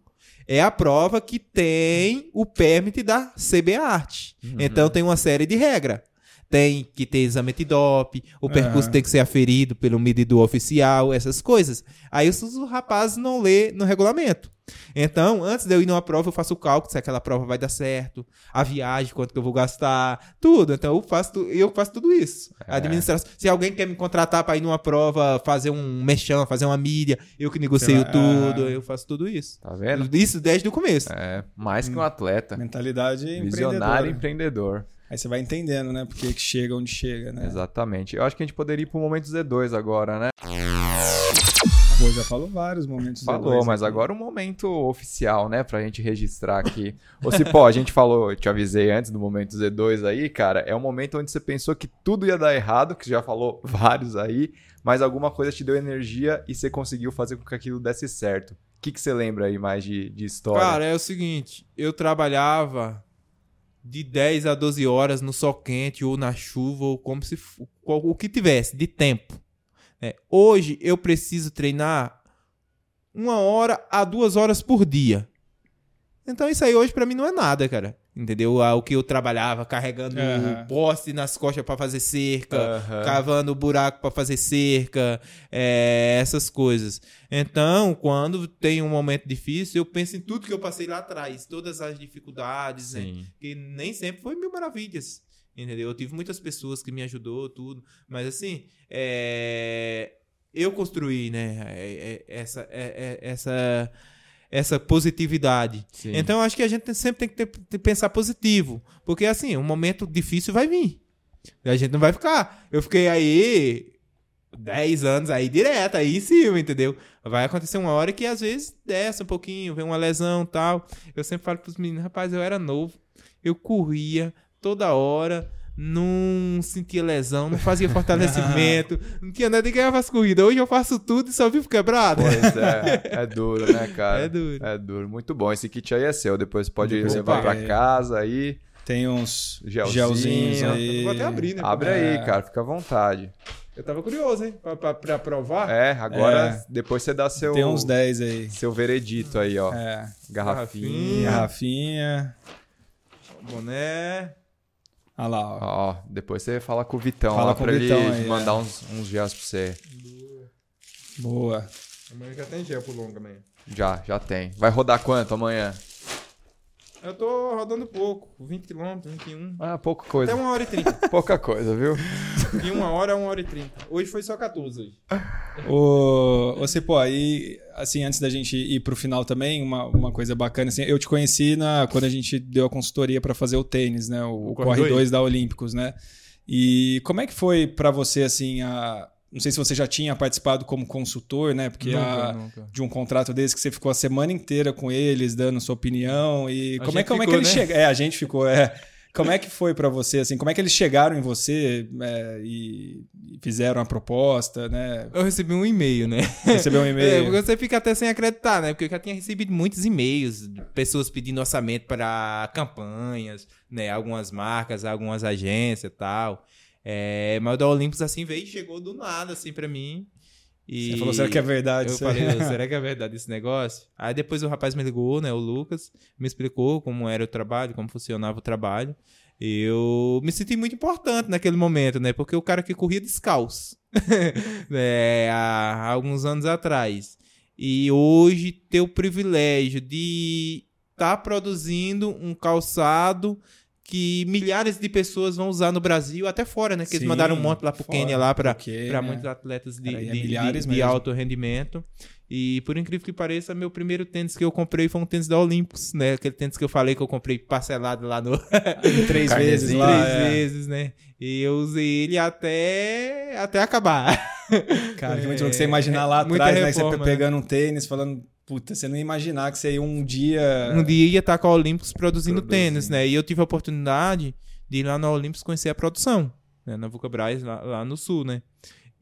É a prova que tem o permit da CB Arte. Então tem uma série de regras. Tem que ter exame de DOP, o percurso Aham. tem que ser aferido pelo medidor oficial, essas coisas. Aí os, rapazes não lê no regulamento. Então, antes de eu ir numa prova, eu faço o cálculo se aquela prova vai dar certo, a viagem, quanto que eu vou gastar, tudo. Então, eu faço, tu- eu faço tudo isso. A administração. Se alguém quer me contratar para ir numa prova, fazer um mexão, fazer uma mídia, eu que negocio tudo, ah. eu faço tudo isso. Tá vendo? Isso desde o começo. É, mais que um atleta. Mentalidade Visionário empreendedora. empreendedor. Aí você vai entendendo, né? Porque que chega onde chega, né? Exatamente. Eu acho que a gente poderia ir pro momento Z2 agora, né? Pô, já falou vários momentos. Falou, Z2 mas aqui. agora o momento oficial, né? Pra gente registrar aqui. Ô, Cipó, a gente falou, eu te avisei antes do momento Z2 aí, cara. É um momento onde você pensou que tudo ia dar errado, que você já falou vários aí, mas alguma coisa te deu energia e você conseguiu fazer com que aquilo desse certo. O que, que você lembra aí mais de, de história? Cara, é o seguinte, eu trabalhava de 10 a 12 horas no sol quente ou na chuva, ou como se o que tivesse de tempo. É, hoje eu preciso treinar uma hora a duas horas por dia. Então isso aí hoje pra mim não é nada, cara. Entendeu? Ah, O que eu trabalhava carregando Aham. poste nas costas pra fazer cerca, Aham. cavando buraco pra fazer cerca, é, essas coisas. Então, quando tem um momento difícil, eu penso em tudo que eu passei lá atrás, todas as dificuldades, né? Que nem sempre foi mil maravilhas, entendeu? Eu tive muitas pessoas que me ajudou, tudo, mas assim, é, eu construí, né? é- é- Essa, é- essa, essa positividade. Sim. Então, eu acho que a gente sempre tem que ter- ter- pensar positivo. Porque, assim, um momento difícil vai vir. A gente não vai ficar. Eu fiquei aí 10 anos aí direto, aí em cima, entendeu? Vai acontecer uma hora que às vezes desce um pouquinho, vem uma lesão tal. Eu sempre falo pros meninos, rapaz, eu era novo. Eu corria toda hora não sentia lesão, não fazia fortalecimento, não tinha nada e ganhava as corridas. Hoje eu faço tudo e só vivo quebrado. Pois é, é duro, né, cara? É duro. É duro. Muito bom. Esse kit aí é seu. Depois pode Opa, levar pra é. casa aí. Tem uns Gelzinho. gelzinhos aí. Vou até abrir, né? Abre É. aí, cara. Fica à vontade. Eu tava curioso, hein? Pra, pra, pra provar. É, agora É. depois você dá seu, Tem uns 10 aí. seu veredito aí, ó. É. Garrafinha. Garrafinha. Boné. Olha lá, ó. Ó, depois você fala com o Vitão Fala lá com o pra ele aí, mandar é. uns, uns gels pra você. Boa. Amanhã já tem gel pro longa amanhã. Já, já tem. Vai rodar quanto amanhã? Eu tô rodando pouco, 20 km, 21. Ah, pouca coisa. Até uma hora e 30. Pouca coisa, viu? De uma hora a uma hora e 30. Hoje foi só 14 hoje. Ô, você, pô, aí, assim, antes da gente ir pro final também, uma, uma coisa bacana, assim, eu te conheci na, quando a gente deu a consultoria para fazer o tênis, né? O, Corre Corre dois. 2 da Olímpicos, né? E como é que foi para você, assim, a. Não sei se você já tinha participado como consultor, né? Porque a, nunca. de um contrato desse que você ficou a semana inteira com eles, dando sua opinião. E A como é, como é que ficou, eles né? chegaram? É, a gente ficou, é. Como é que foi pra você, assim? Como é que eles chegaram em você é, e, fizeram a proposta, né? Eu recebi um e-mail, né? Recebeu um É, e-mail? porque você fica até sem acreditar, né? Porque eu já tinha recebido muitos e-mails, de pessoas pedindo orçamento para campanhas, né? Algumas marcas, algumas agências e tal. É, mas o da Olympus, assim, veio e chegou do nada, assim, pra mim. E Você falou, será que é verdade Eu falei, será que é verdade esse negócio? Aí depois o rapaz me ligou, né? O Lucas, me explicou como era o trabalho, como funcionava o trabalho. Eu me senti muito importante naquele momento, né? Porque o cara que corria descalço, né? há, há alguns anos atrás. E hoje ter o privilégio de estar produzindo um calçado que milhares de pessoas vão usar no Brasil, até fora, né? Que Sim, eles mandaram um monte lá pro fora, Quênia lá para muitos atletas de, é de- de- de alto rendimento. E por incrível que pareça, meu primeiro tênis que eu comprei foi um tênis da Olympus, né? Aquele tênis que eu falei que eu comprei parcelado lá no Três Carnezinho. vezes lá. três é. vezes, né? E eu usei ele até até acabar. Cara, que É, muito louco você imaginar lá muita atrás, né? Reforma, você pegando um tênis, falando, puta, você não ia imaginar que você ia um dia. Um dia ia estar com a Olympus produzindo, Produzindo. tênis, né? E eu tive a oportunidade de ir lá na Olympus conhecer a produção, né? Na Vulcabras, lá, lá no sul, né?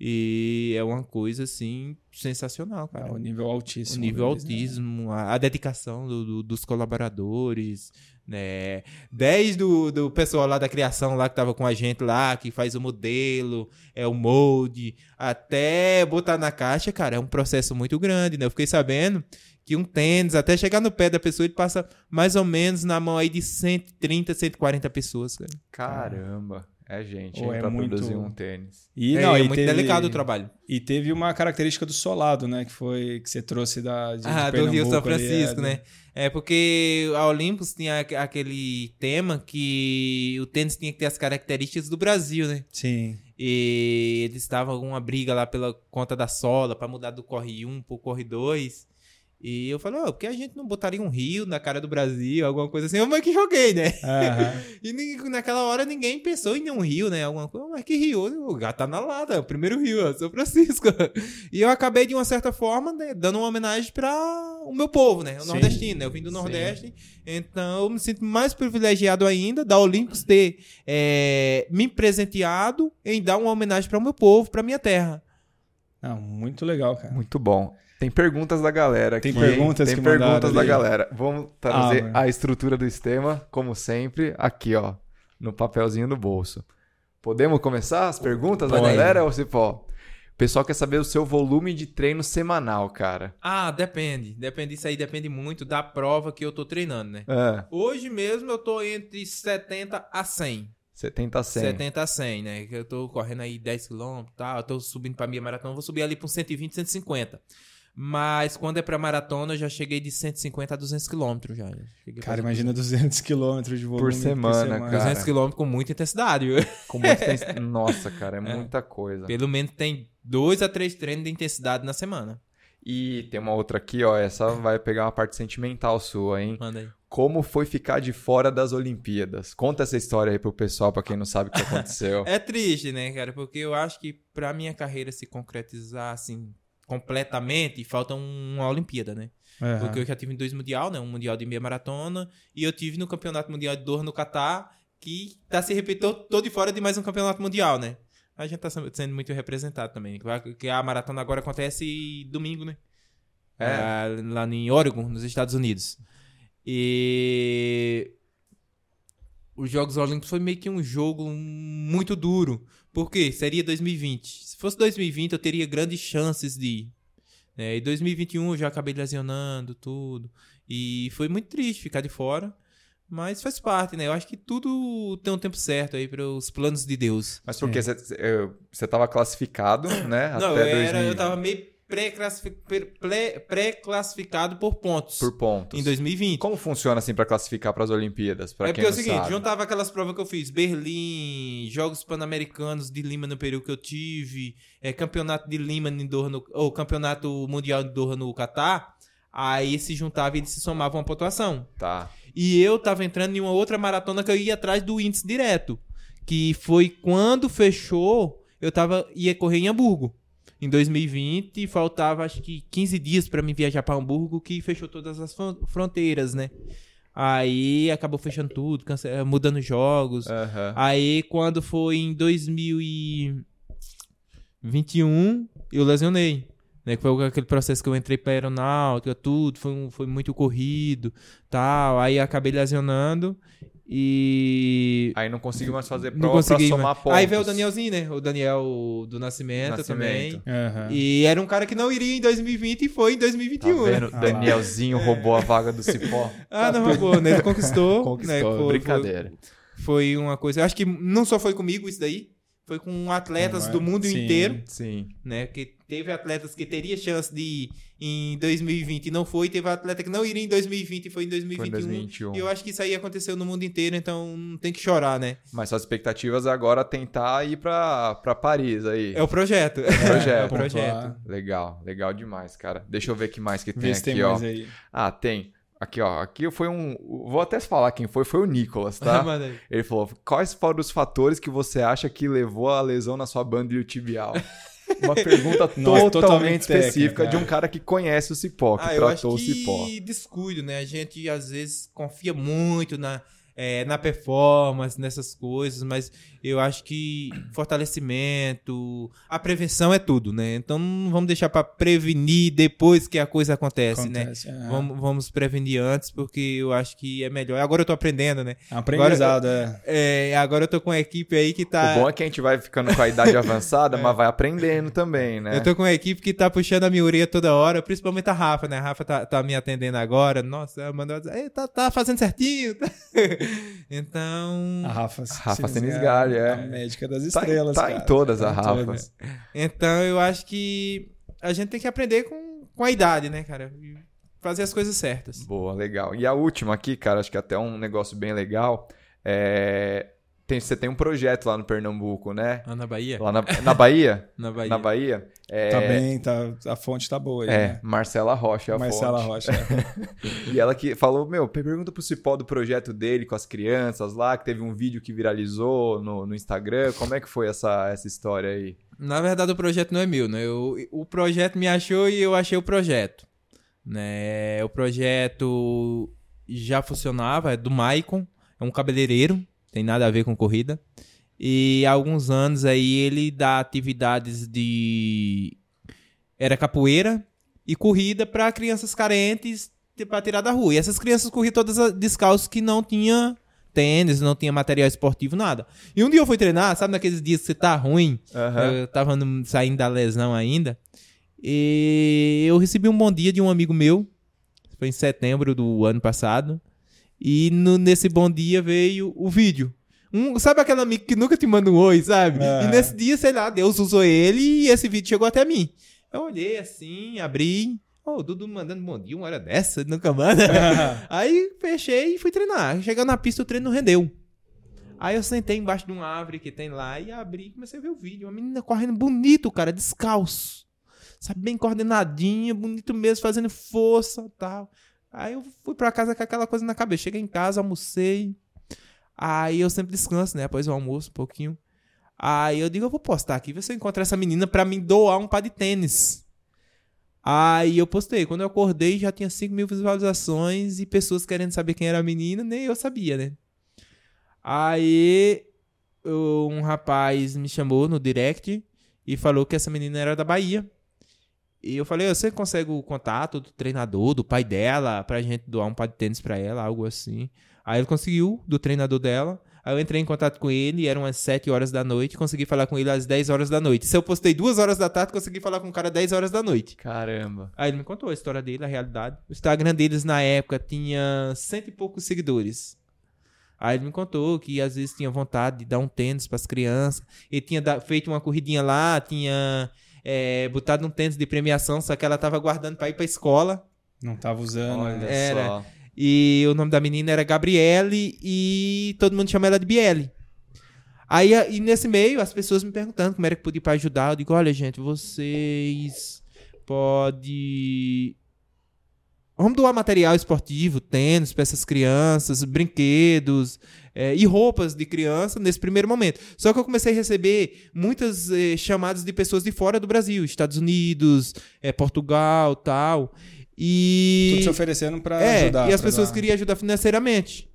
E é uma coisa, assim, sensacional, É, cara. o nível altíssimo. o nível né? autismo, a, a dedicação do- do- dos colaboradores, né? Desde o do pessoal lá da criação lá que tava com a gente lá, que faz o modelo, é o molde, até botar na caixa, cara, é um processo muito grande, né? Eu fiquei sabendo que um tênis, até chegar no pé da pessoa, ele passa mais ou menos na mão aí de 130, 140 pessoas, cara. Caramba. É gente, Ou hein, é pra muito- produzir um tênis. E, é, não, é e muito teve- delicado o trabalho. E teve uma característica do solado, né? Que foi que você trouxe da de, Ah, de do Rio São Pernambuco ali, Francisco, é, né? É porque a Olympus tinha aqu- aquele tema que o tênis tinha que ter as características do Brasil, né? Sim. E eles estavam com uma briga lá pela conta da sola pra mudar do corre 1 pro corre 2. E eu falei, ó, por que a gente não botaria um rio na cara do Brasil, alguma coisa assim? Eu meio que joguei, né? Aham. E ninguém- naquela hora ninguém pensou em um rio, né? Alguma coisa, mas que rio? O gato tá na lata, é o primeiro rio, ó, São Francisco. E eu acabei, de uma certa forma, né, dando uma homenagem para o meu povo, né? O Sim. nordestino, né? Eu vim do Sim. Nordeste, então eu me sinto mais privilegiado ainda da Olympus ter é, me presenteado em dar uma homenagem para o meu povo, para minha terra. Não, muito legal, cara. Muito bom. Tem perguntas da galera Tem aqui. perguntas Tem que perguntas da ali. galera. Vamos trazer Ah, a estrutura do sistema, como sempre, aqui, ó, no papelzinho do bolso. Podemos começar as perguntas da galera, ou se for? O pessoal quer saber o seu volume de treino semanal, cara. Ah, depende. Depende disso aí, depende muito da prova que eu tô treinando, né? É, Hoje mesmo eu tô entre 70 a 100. 70 a 100. 70 a 100, né? Eu tô correndo aí 10 km e tal. Eu tô subindo pra minha maratona. Vou subir ali pra uns 120, 150. Mas quando é pra maratona, eu já cheguei de 150 a 200 km já. Cheguei Cara, imagina 200 quilômetros de volume semana, cara. 200 km com muita intensidade. viu? Com muita intensidade. Nossa, cara, é muita coisa. Pelo menos tem dois a três treinos de intensidade na semana. E tem uma outra aqui, ó. Essa vai pegar uma parte sentimental sua, hein? Manda aí. Como foi ficar de fora das Olimpíadas? Conta essa história aí pro pessoal, pra quem não sabe o que aconteceu. É triste, né, cara? Porque eu acho que pra minha carreira se concretizar, assim, completamente, falta um- uma Olimpíada, né? Aham. Porque eu já tive dois mundial, né? Um mundial de meia maratona e eu tive no Campeonato Mundial de Doha no Catar, que tá se repetindo todo de fora de mais um campeonato mundial, né? A gente tá sendo muito representado também. Que a maratona agora acontece domingo, né? É. Ah, lá em Oregon, nos Estados Unidos. E os Jogos Olímpicos foi meio que um jogo muito duro. Por quê? Seria 2020. Se fosse 2020, eu teria grandes chances de ir. É, em 2021 eu já acabei lesionando tudo. E foi muito triste ficar de fora. Mas faz parte, né? Eu acho que tudo tem um tempo certo aí para os planos de Deus. Mas por quê? Você você tava classificado, né? Não, até eu, era, 2000 eu tava meio pré-classificado por pontos por pontos. em 2020. Como funciona assim pra classificar pras Olimpíadas? Pra é porque é o seguinte, sabe? juntava aquelas provas que eu fiz, Berlim, Jogos Pan-Americanos de Lima no período que eu tive, é, Campeonato de Lima em Doha no, ou Campeonato Mundial de Doha no Catar, aí se juntava e eles se somavam a pontuação. Tá. E eu tava entrando em uma outra maratona que eu ia atrás do índice direto, que foi quando fechou, eu tava ia correr em Hamburgo. Em 2020, faltava acho que 15 dias pra mim viajar pra Hamburgo, que fechou todas as fron- fronteiras, né? Aí acabou fechando tudo, eh, mudando jogos. Aham. Aí quando foi em 2021, eu lesionei. Né, que foi aquele processo que eu entrei pra aeronáutica, tudo, foi, um- foi muito corrido, tal. Aí acabei lesionando e Aí não conseguiu mais fazer não prova pra consegui. somar mais. pontos. Aí veio o Danielzinho, né? O Daniel do Nascimento, Nascimento. também. Aham. E era um cara que não iria em 2020 e foi em Tá 2021. né? vendo? Ah lá. Danielzinho roubou a vaga do Cipó. Ah, não roubou, né? Ele conquistou. Conquistou, né? Foi- brincadeira. Foi, foi uma coisa. Eu acho que não só foi comigo isso daí, foi com atletas é? do mundo Sim. inteiro, Sim. né? Que teve atletas que teria chance de ir em 2020 e não foi, teve atleta que não iria em 2020 e foi em Foi em 2021. 2021. E eu acho que isso aí aconteceu no mundo inteiro, então não tem que chorar, né? Mas suas expectativas agora é tentar ir pra, pra Paris aí. É o projeto. projeto. É o projeto. Legal, legal demais, cara. Deixa eu ver o que mais que tem Vê aqui, tem ó. mais aí. Ah, tem. Aqui, ó. Aqui foi um. Vou até falar quem foi. Foi o Nicolas, tá? Ele falou: quais foram os fatores que você acha que levou à lesão na sua banda tibial? Uma pergunta Nossa, totalmente, totalmente específica técnica, de um cara que conhece o cipó, que Ah, eu acho tratou o cipó. que descuido, né? A gente às vezes confia muito na, é, na performance, nessas coisas, mas eu acho que fortalecimento, a prevenção é tudo, né? Então não vamos deixar pra prevenir depois que a coisa acontece, né? Acontece, é. Vamos, vamos prevenir antes, porque eu acho que é melhor. Agora eu tô aprendendo, né? Aprendizado, é. É, agora eu tô com uma equipe aí que tá. O bom é que a gente vai ficando com a idade avançada, mas vai aprendendo também, né? Eu tô com uma equipe que tá puxando a minha orelha toda hora, principalmente a Rafa, né? A Rafa tá, tá me atendendo agora. Nossa, ela mandou dizer, "Ei, tá, tá fazendo certinho. então, A Rafa, Rafa Sinisgalli, Senisgalli, é. A médica das Tá, estrelas, tá cara. em todas Tá as Rafas. então eu acho que a gente tem que aprender com, com a idade, né, cara? E Fazer as coisas certas. Boa, legal. E a última aqui, cara, acho que até um negócio bem legal. É... Tem, você tem um projeto lá no Pernambuco, né? Lá na Bahia? Lá na, na Bahia? Na Bahia. Na Bahia? É, Tá bem, tá, a fonte tá boa aí, É, né? Marcela Rocha é a Marcela fonte. Rocha. é. E ela que falou, meu, pergunta pro Cipó do projeto dele com as crianças lá, que teve um vídeo que viralizou no, no Instagram. Como é que foi essa, essa história aí? Na verdade, o projeto não é meu, né? Eu, o projeto me achou e eu achei o projeto. Né? O projeto já funcionava, é do Maicon, é um cabeleireiro, tem nada a ver com corrida. E há alguns anos aí ele dá atividades de. Era capoeira e corrida para crianças carentes para tirar da rua. E essas crianças corriam todas descalços que não tinha tênis, não tinha material esportivo, nada. E um dia eu fui treinar, sabe naqueles dias que você tá ruim? Aham. Eu tava saindo da lesão ainda. E eu recebi um bom dia de um amigo meu. Foi em setembro do ano passado. E no- nesse bom dia veio o vídeo. Um, sabe aquele amigo que nunca te manda um oi, sabe? É. E nesse dia, sei lá, Deus usou ele e esse vídeo chegou até mim. Eu olhei assim, abri. Ô, o Dudu mandando bom dia, uma hora dessa, nunca manda. Aí fechei e fui treinar. Chegando na pista, o treino não rendeu. Aí eu sentei embaixo de uma árvore que tem lá e abri e comecei a ver o vídeo. Uma menina correndo bonito, cara, descalço. Sabe, bem coordenadinha, bonito mesmo, fazendo força tal. Aí eu fui pra casa com aquela coisa na cabeça. Cheguei em casa, almocei. Aí eu sempre descanso, né? Após o almoço, um pouquinho. Aí eu digo, eu vou postar aqui, ver se eu encontro essa menina pra me doar um par de tênis. Aí eu postei. Quando eu acordei, já tinha 5 mil visualizações e pessoas querendo saber quem era a menina, nem eu sabia, né? Aí um rapaz me chamou no direct e falou que essa menina era da Bahia. E eu falei, você consegue o contato do treinador, do pai dela, pra gente doar um par de tênis pra ela, algo assim. Aí ele conseguiu, do treinador dela. Aí eu entrei em contato com ele, eram as 7 horas da noite, consegui falar com ele às 10 horas da noite. Se eu postei 2 horas da tarde, consegui falar com o cara às 10 horas da noite. Caramba. Aí ele me contou a história dele, a realidade. O Instagram deles na época tinha cento e poucos seguidores. Aí ele me contou que às vezes tinha vontade de dar um tênis para as crianças. Ele tinha feito uma corridinha lá, tinha é, botado um tênis de premiação, só que ela tava guardando para ir para escola. Não tava usando. Olha? Era. só. E o nome da menina era Gabriele e todo mundo chama ela de Biele. Aí, e nesse meio, as pessoas me perguntando como era que podia para ajudar. Eu digo, olha, gente, vocês podem... Vamos doar material esportivo, tênis para essas crianças, brinquedos é, e roupas de criança nesse primeiro momento. Só que eu comecei a receber muitas eh, chamadas de pessoas de fora do Brasil, Estados Unidos, eh, Portugal, tal. E Tudo se oferecendo pra é, ajudar. e as pessoas dar- queriam ajudar financeiramente.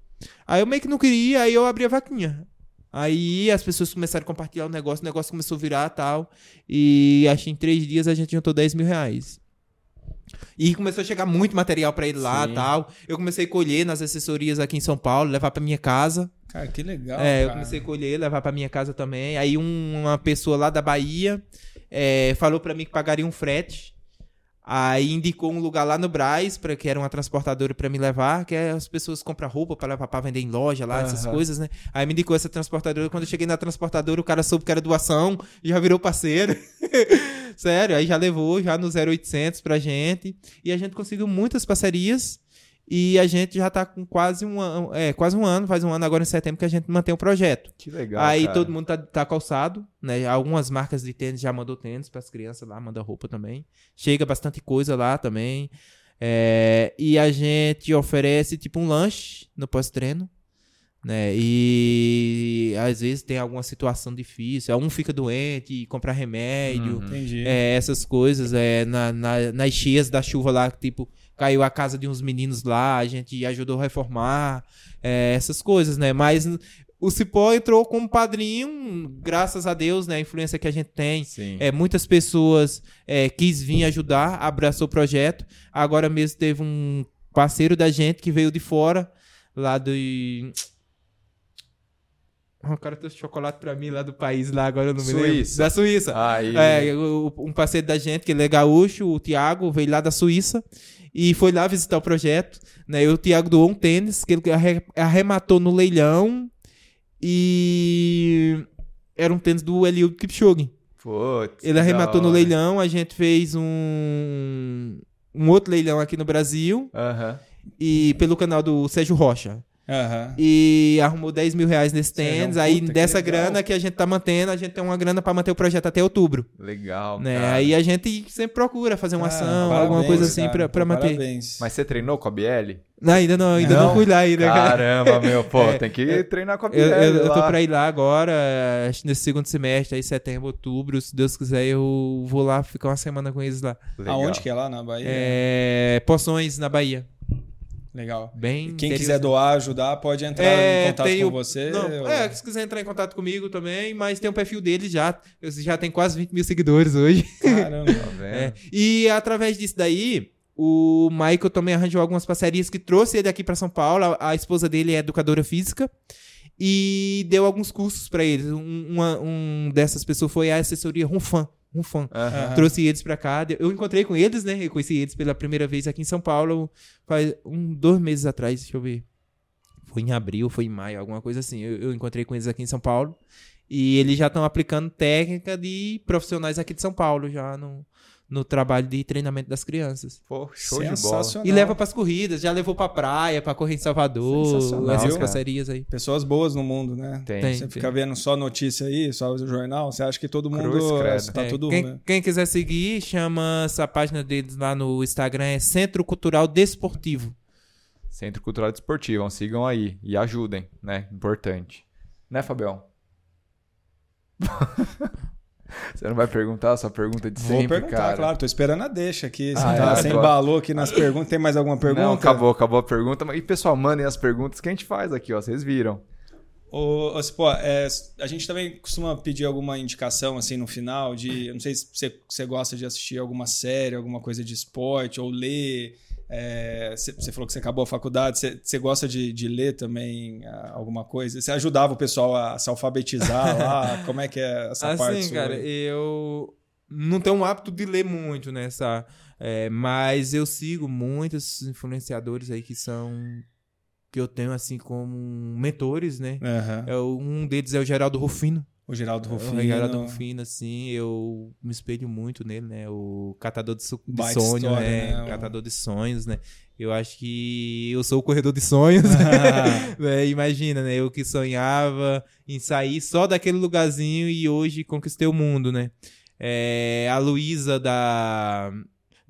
Aí eu meio que não queria, aí eu abri a vaquinha. Aí as pessoas começaram a compartilhar o negócio, o negócio começou a virar tal. E acho que em três dias a gente juntou 10 mil reais. E começou a chegar muito material pra ele lá Sim. tal. Eu comecei a colher nas assessorias aqui em São Paulo, levar pra minha casa. Cara, que legal. É, eu cara. comecei a colher, levar pra minha casa também. Aí um- uma pessoa lá da Bahia é, falou pra mim que pagaria um frete. Aí indicou um lugar lá no Braz, para que era uma transportadora pra me levar, que é as pessoas compram roupa pra levar pra vender em loja lá, essas coisas, né? Aí me indicou essa transportadora. Quando eu cheguei na transportadora, o cara soube que era doação, já virou parceiro. Sério, aí já levou já no 0800 pra gente. E a gente conseguiu muitas parcerias. E a gente já tá com quase um ano, é, quase um ano, faz um ano agora em setembro que a gente mantém o projeto. Que legal. Aí cara. todo mundo tá, tá calçado, né? Algumas marcas de tênis já mandou tênis pras crianças lá, manda roupa também. Chega bastante coisa lá também. É, e a gente oferece tipo um lanche no pós-treino. Né? E às vezes tem alguma situação difícil, um fica doente e compra remédio, Uhum. Entendi. é, essas coisas, é, na, na, nas cheias da chuva lá, tipo, caiu a casa de uns meninos lá, a gente ajudou a reformar, é, essas coisas, né? Mas o Cipó entrou como padrinho, graças a Deus, né? A influência que a gente tem. Sim. É, muitas pessoas é, quis vir ajudar, abraçou o projeto. Agora mesmo teve um parceiro da gente que veio de fora, lá do. O cara trouxe chocolate pra mim lá do país, lá agora eu não me lembro. Suíça. Da Suíça. Aí. É, um parceiro da gente, que ele é gaúcho, o Thiago, veio lá da Suíça e foi lá visitar o projeto. Né? E o Thiago doou um tênis que ele arre- arrematou no leilão e era um tênis do Eliud Kipchoge. Putz, Ele arrematou no leilão, a gente fez um, um outro leilão aqui no Brasil Aham. e pelo canal do Sérgio Rocha. Aham. E arrumou 10 mil reais nesse Sérgio, tênis. Aí que dessa legal. grana que a gente tá mantendo, a gente tem uma grana pra manter o projeto até outubro. Legal. Né? cara. Aí a gente sempre procura fazer uma Cara, ação, parabéns, alguma coisa assim cara. pra, pra Pô, manter. Parabéns. Mas você treinou com a BL? Não, ainda não, ainda não, Não? fui lá ainda. cara. Caramba, meu, pô, É, tem que é, treinar com a BL. Eu, eu, eu tô pra ir lá agora, acho que nesse segundo semestre, aí setembro, outubro, se Deus quiser, eu vou lá ficar uma semana com eles lá. Legal. Aonde que é lá na Bahia? É, Poções, na Bahia. Legal. Bem Quem interior- quiser doar, ajudar, pode entrar É, em contato com o- você. Não, ou- é, se quiser entrar em contato comigo também, mas tem o perfil dele já. Eu já tem quase 20 mil seguidores hoje. Caramba. Tá vendo? É. E através disso daí, o Michael também arranjou algumas parcerias que trouxe ele aqui pra São Paulo. A, esposa dele é educadora física. E deu alguns cursos pra eles. Um, uma- um dessas pessoas foi a assessoria Runfan. Runfan. Aham. Aham. Trouxe eles pra cá. Eu encontrei com eles, né? Eu conheci eles pela primeira vez aqui em São Paulo faz um, dois meses atrás, deixa eu ver. Foi em abril, foi em maio, alguma coisa assim. Eu, eu encontrei com eles aqui em São Paulo. E eles já estão aplicando técnica de profissionais aqui de São Paulo, já no, no trabalho de treinamento das crianças. Pô, show de bola. E leva pras corridas, já levou pra praia, pra correr em Salvador, essas parcerias aí. Pessoas boas no mundo, né? Tem. Tem. Você fica vendo só notícia aí, só o jornal, você acha que todo mundo Cruz, credo. tá É, tudo... quem, né? quem quiser seguir, chama essa página deles lá no Instagram, é Centro Cultural Desportivo. Centro Cultural Desportivo, sigam aí e ajudem, né? Importante. Né, Fabião? Você não vai perguntar a sua pergunta de Vou sempre, perguntar, cara? claro. Tô esperando a deixa aqui. Você, Ah, tá, é, você embalou aqui nas perguntas. Tem mais alguma pergunta? Não, acabou, acabou a pergunta. E pessoal, mandem as perguntas que a gente faz aqui, ó. Vocês viram. Ô, ô, Cipó, é, a gente também costuma pedir alguma indicação assim no final de. eu Não sei se você, você gosta de assistir alguma série, alguma coisa de esporte, ou ler. É, Você você falou que você acabou a faculdade. Você, gosta de, de ler também ah, alguma coisa? Você ajudava o pessoal a se alfabetizar lá? Como é que é essa parte? Assim, sua cara, aí? eu não tenho o hábito de ler muito nessa. é, mas eu sigo muitos influenciadores aí que são. que eu tenho assim como mentores, né? É, o- um deles é o Geraldo Rufino. O Geraldo O Rufino. Geraldo Rufino, assim, eu me espelho muito nele, né? O catador de, so- de sonhos, né? né? Catador de sonhos, né? Eu acho que eu sou o corredor de sonhos. né? Imagina, né? Eu que sonhava em sair só daquele lugarzinho e hoje conquistei o mundo, né? É, a Luísa da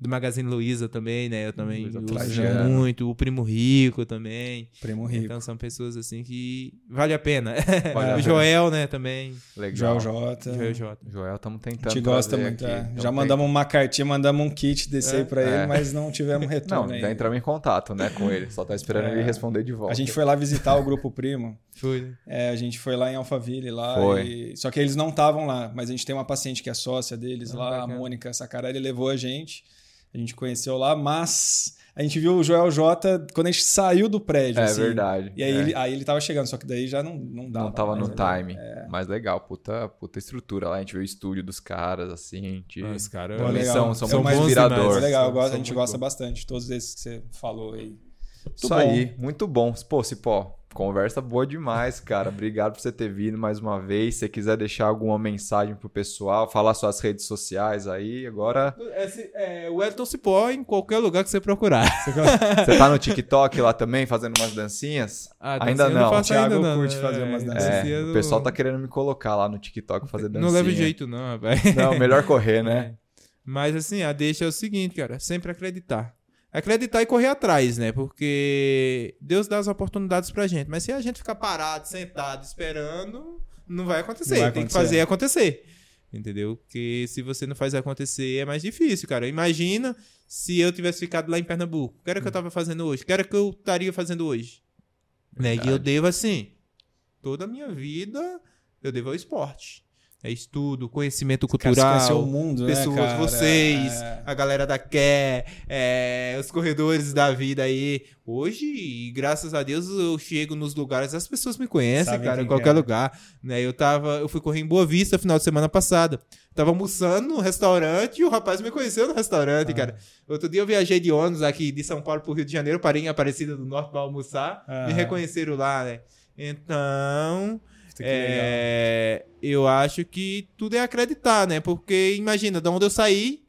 do Magazine Luiza também, né? Eu também uso Trajano. muito. O Primo Rico também. Primo Rico. Então são pessoas assim que vale a pena. Vale a o pena. Joel, né, também. Legal. Joel Jota. Joel J. Joel, estamos A tentando. gente gosta muito. aqui. é. Já mandamos uma cartinha, mandamos um kit desse aí pra É. ele, mas não tivemos Não, retorno já ainda. entramos em contato, né, com ele. Só tá esperando É. ele responder de volta. A gente foi lá visitar o Grupo Primo. Foi? É, a gente foi lá em Alphaville lá. Foi. e- Só que eles não estavam lá, mas a gente tem uma paciente que é sócia deles Ah, lá, a bacana. Mônica Sacarelli, levou a gente. A gente conheceu lá, mas a gente viu o Joel J quando a gente saiu do prédio. É assim. verdade. E aí, é. ele, aí ele tava chegando, só que daí já não, não dava. não tava mais no ali. time. Mas legal, puta, puta estrutura lá. A gente viu o estúdio dos caras, assim. De... Os caras legal. são, são São muito mais inspiradores. É legal, gosto- a gente muito gosta bom. bastante. Todos esses que você falou aí. Isso bom. aí, muito bom. Pô, Cipó, conversa boa demais, cara. Obrigado por você ter vindo mais uma vez. Se você quiser deixar alguma mensagem pro pessoal, falar suas redes sociais aí, agora Esse, é, o Elton Cipó em qualquer lugar que você procurar. você tá no TikTok lá também, fazendo umas dancinhas? Ah, Ainda dancinha não. faço O Thiago ainda não, curte né? fazer umas É, dancinhas. dancinha É, o pessoal não- tá querendo me colocar lá no TikTok fazer dancinha. Não leva jeito, não, rapaz. Não, melhor correr, né? Mas assim, a deixa é o seguinte, cara, sempre acreditar. Acreditar e correr atrás, né? Porque Deus dá as oportunidades pra gente. Mas se a gente ficar parado, sentado, esperando, não vai acontecer. Não vai Tem que fazer acontecer. Entendeu? Porque se você não faz acontecer, é mais difícil, cara. Imagina se eu tivesse ficado lá em Pernambuco. O que era que eu tava fazendo hoje? O que era que eu estaria fazendo hoje? Né? E eu devo, assim, toda a minha vida, eu devo ao esporte. É estudo, conhecimento Cara, você conheceu o cultural, mundo, pessoas, né, cara? vocês, É. a galera da Quer, é, os corredores da vida aí. Hoje, graças a Deus, eu chego nos lugares, as pessoas me conhecem, Sabem cara, em qualquer é. lugar. Né? Eu tava, eu fui correr em Boa Vista final de semana passada. Tava almoçando no restaurante e o rapaz me conheceu no restaurante, Ah. cara. Outro dia eu viajei de ônibus aqui de São Paulo pro Rio de Janeiro, parei em Aparecida do Norte pra almoçar. Ah. Me reconheceram lá, né? Então, Que legal. é, eu acho que tudo é acreditar, né? Porque imagina, de onde eu saí,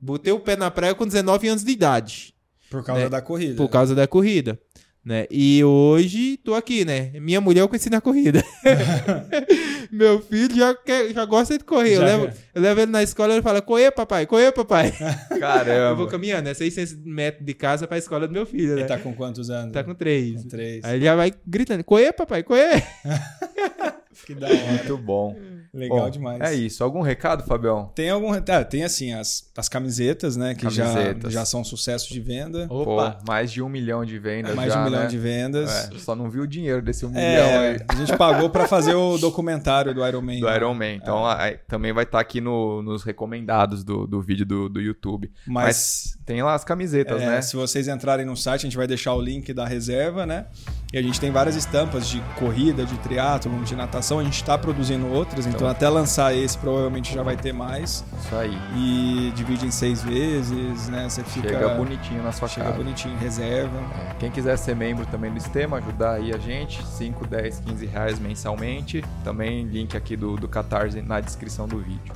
botei o pé na praia com 19 anos de idade, Por causa né? da corrida. por causa da corrida. Né? E hoje tô aqui, né? Minha mulher eu conheci na corrida. Meu filho já, quer, já gosta de correr. Eu levo, quer. eu levo ele na escola e ele fala: Correr, papai, correr, papai. Eu vou Caramba. caminhando, é 600 metros de casa pra escola do meu filho, né? Ele tá com quantos anos? Tá com três. Com três. Aí ele já vai gritando: Correr, papai, correr. Que da hora. Muito bom. Legal Bom, demais. É isso. Algum recado, Fabião? Tem algum. Ah, tem assim, as, as camisetas, né? Que já, Camisetas. já são sucesso de venda. Opa! Pô, mais de um milhão de vendas mais de já, um milhão né? de vendas. É, só não viu o dinheiro desse um milhão É, aí a gente pagou pra fazer o documentário do Iron Man. do né? Iron Man. Então aí, também vai estar aqui no- nos recomendados do, do vídeo do, do YouTube. Mas, Tem lá as camisetas, é, né? se vocês entrarem no site, a gente vai deixar o link da reserva, né? E a gente tem várias estampas de corrida, de triatlo, de natação. A gente está produzindo outras, então, Então. até lançar esse provavelmente já vai ter mais. Isso aí. E divide em seis vezes, né? Você fica. Chega bonitinho na sua chega casa. bonitinho, reserva. É, Quem quiser ser membro também do sistema, ajudar aí a gente, 5, 10, 15 reais mensalmente. Também link aqui do, do Catarse na descrição do vídeo.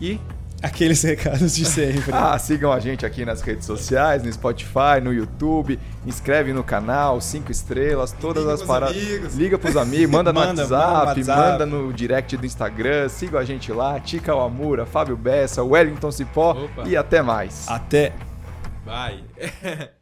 E Aqueles recados de sempre. ah, sigam a gente aqui nas redes sociais, no Spotify, no YouTube, inscreve no canal, 5 estrelas, todas Liga as paradas. Liga pros amigos, manda no Manda, WhatsApp, manda no WhatsApp. manda no direct do Instagram, sigam a gente lá, Tica Wamura, Fábio Bessa, Wellington Cipó Opa. e até mais. Até. Vai.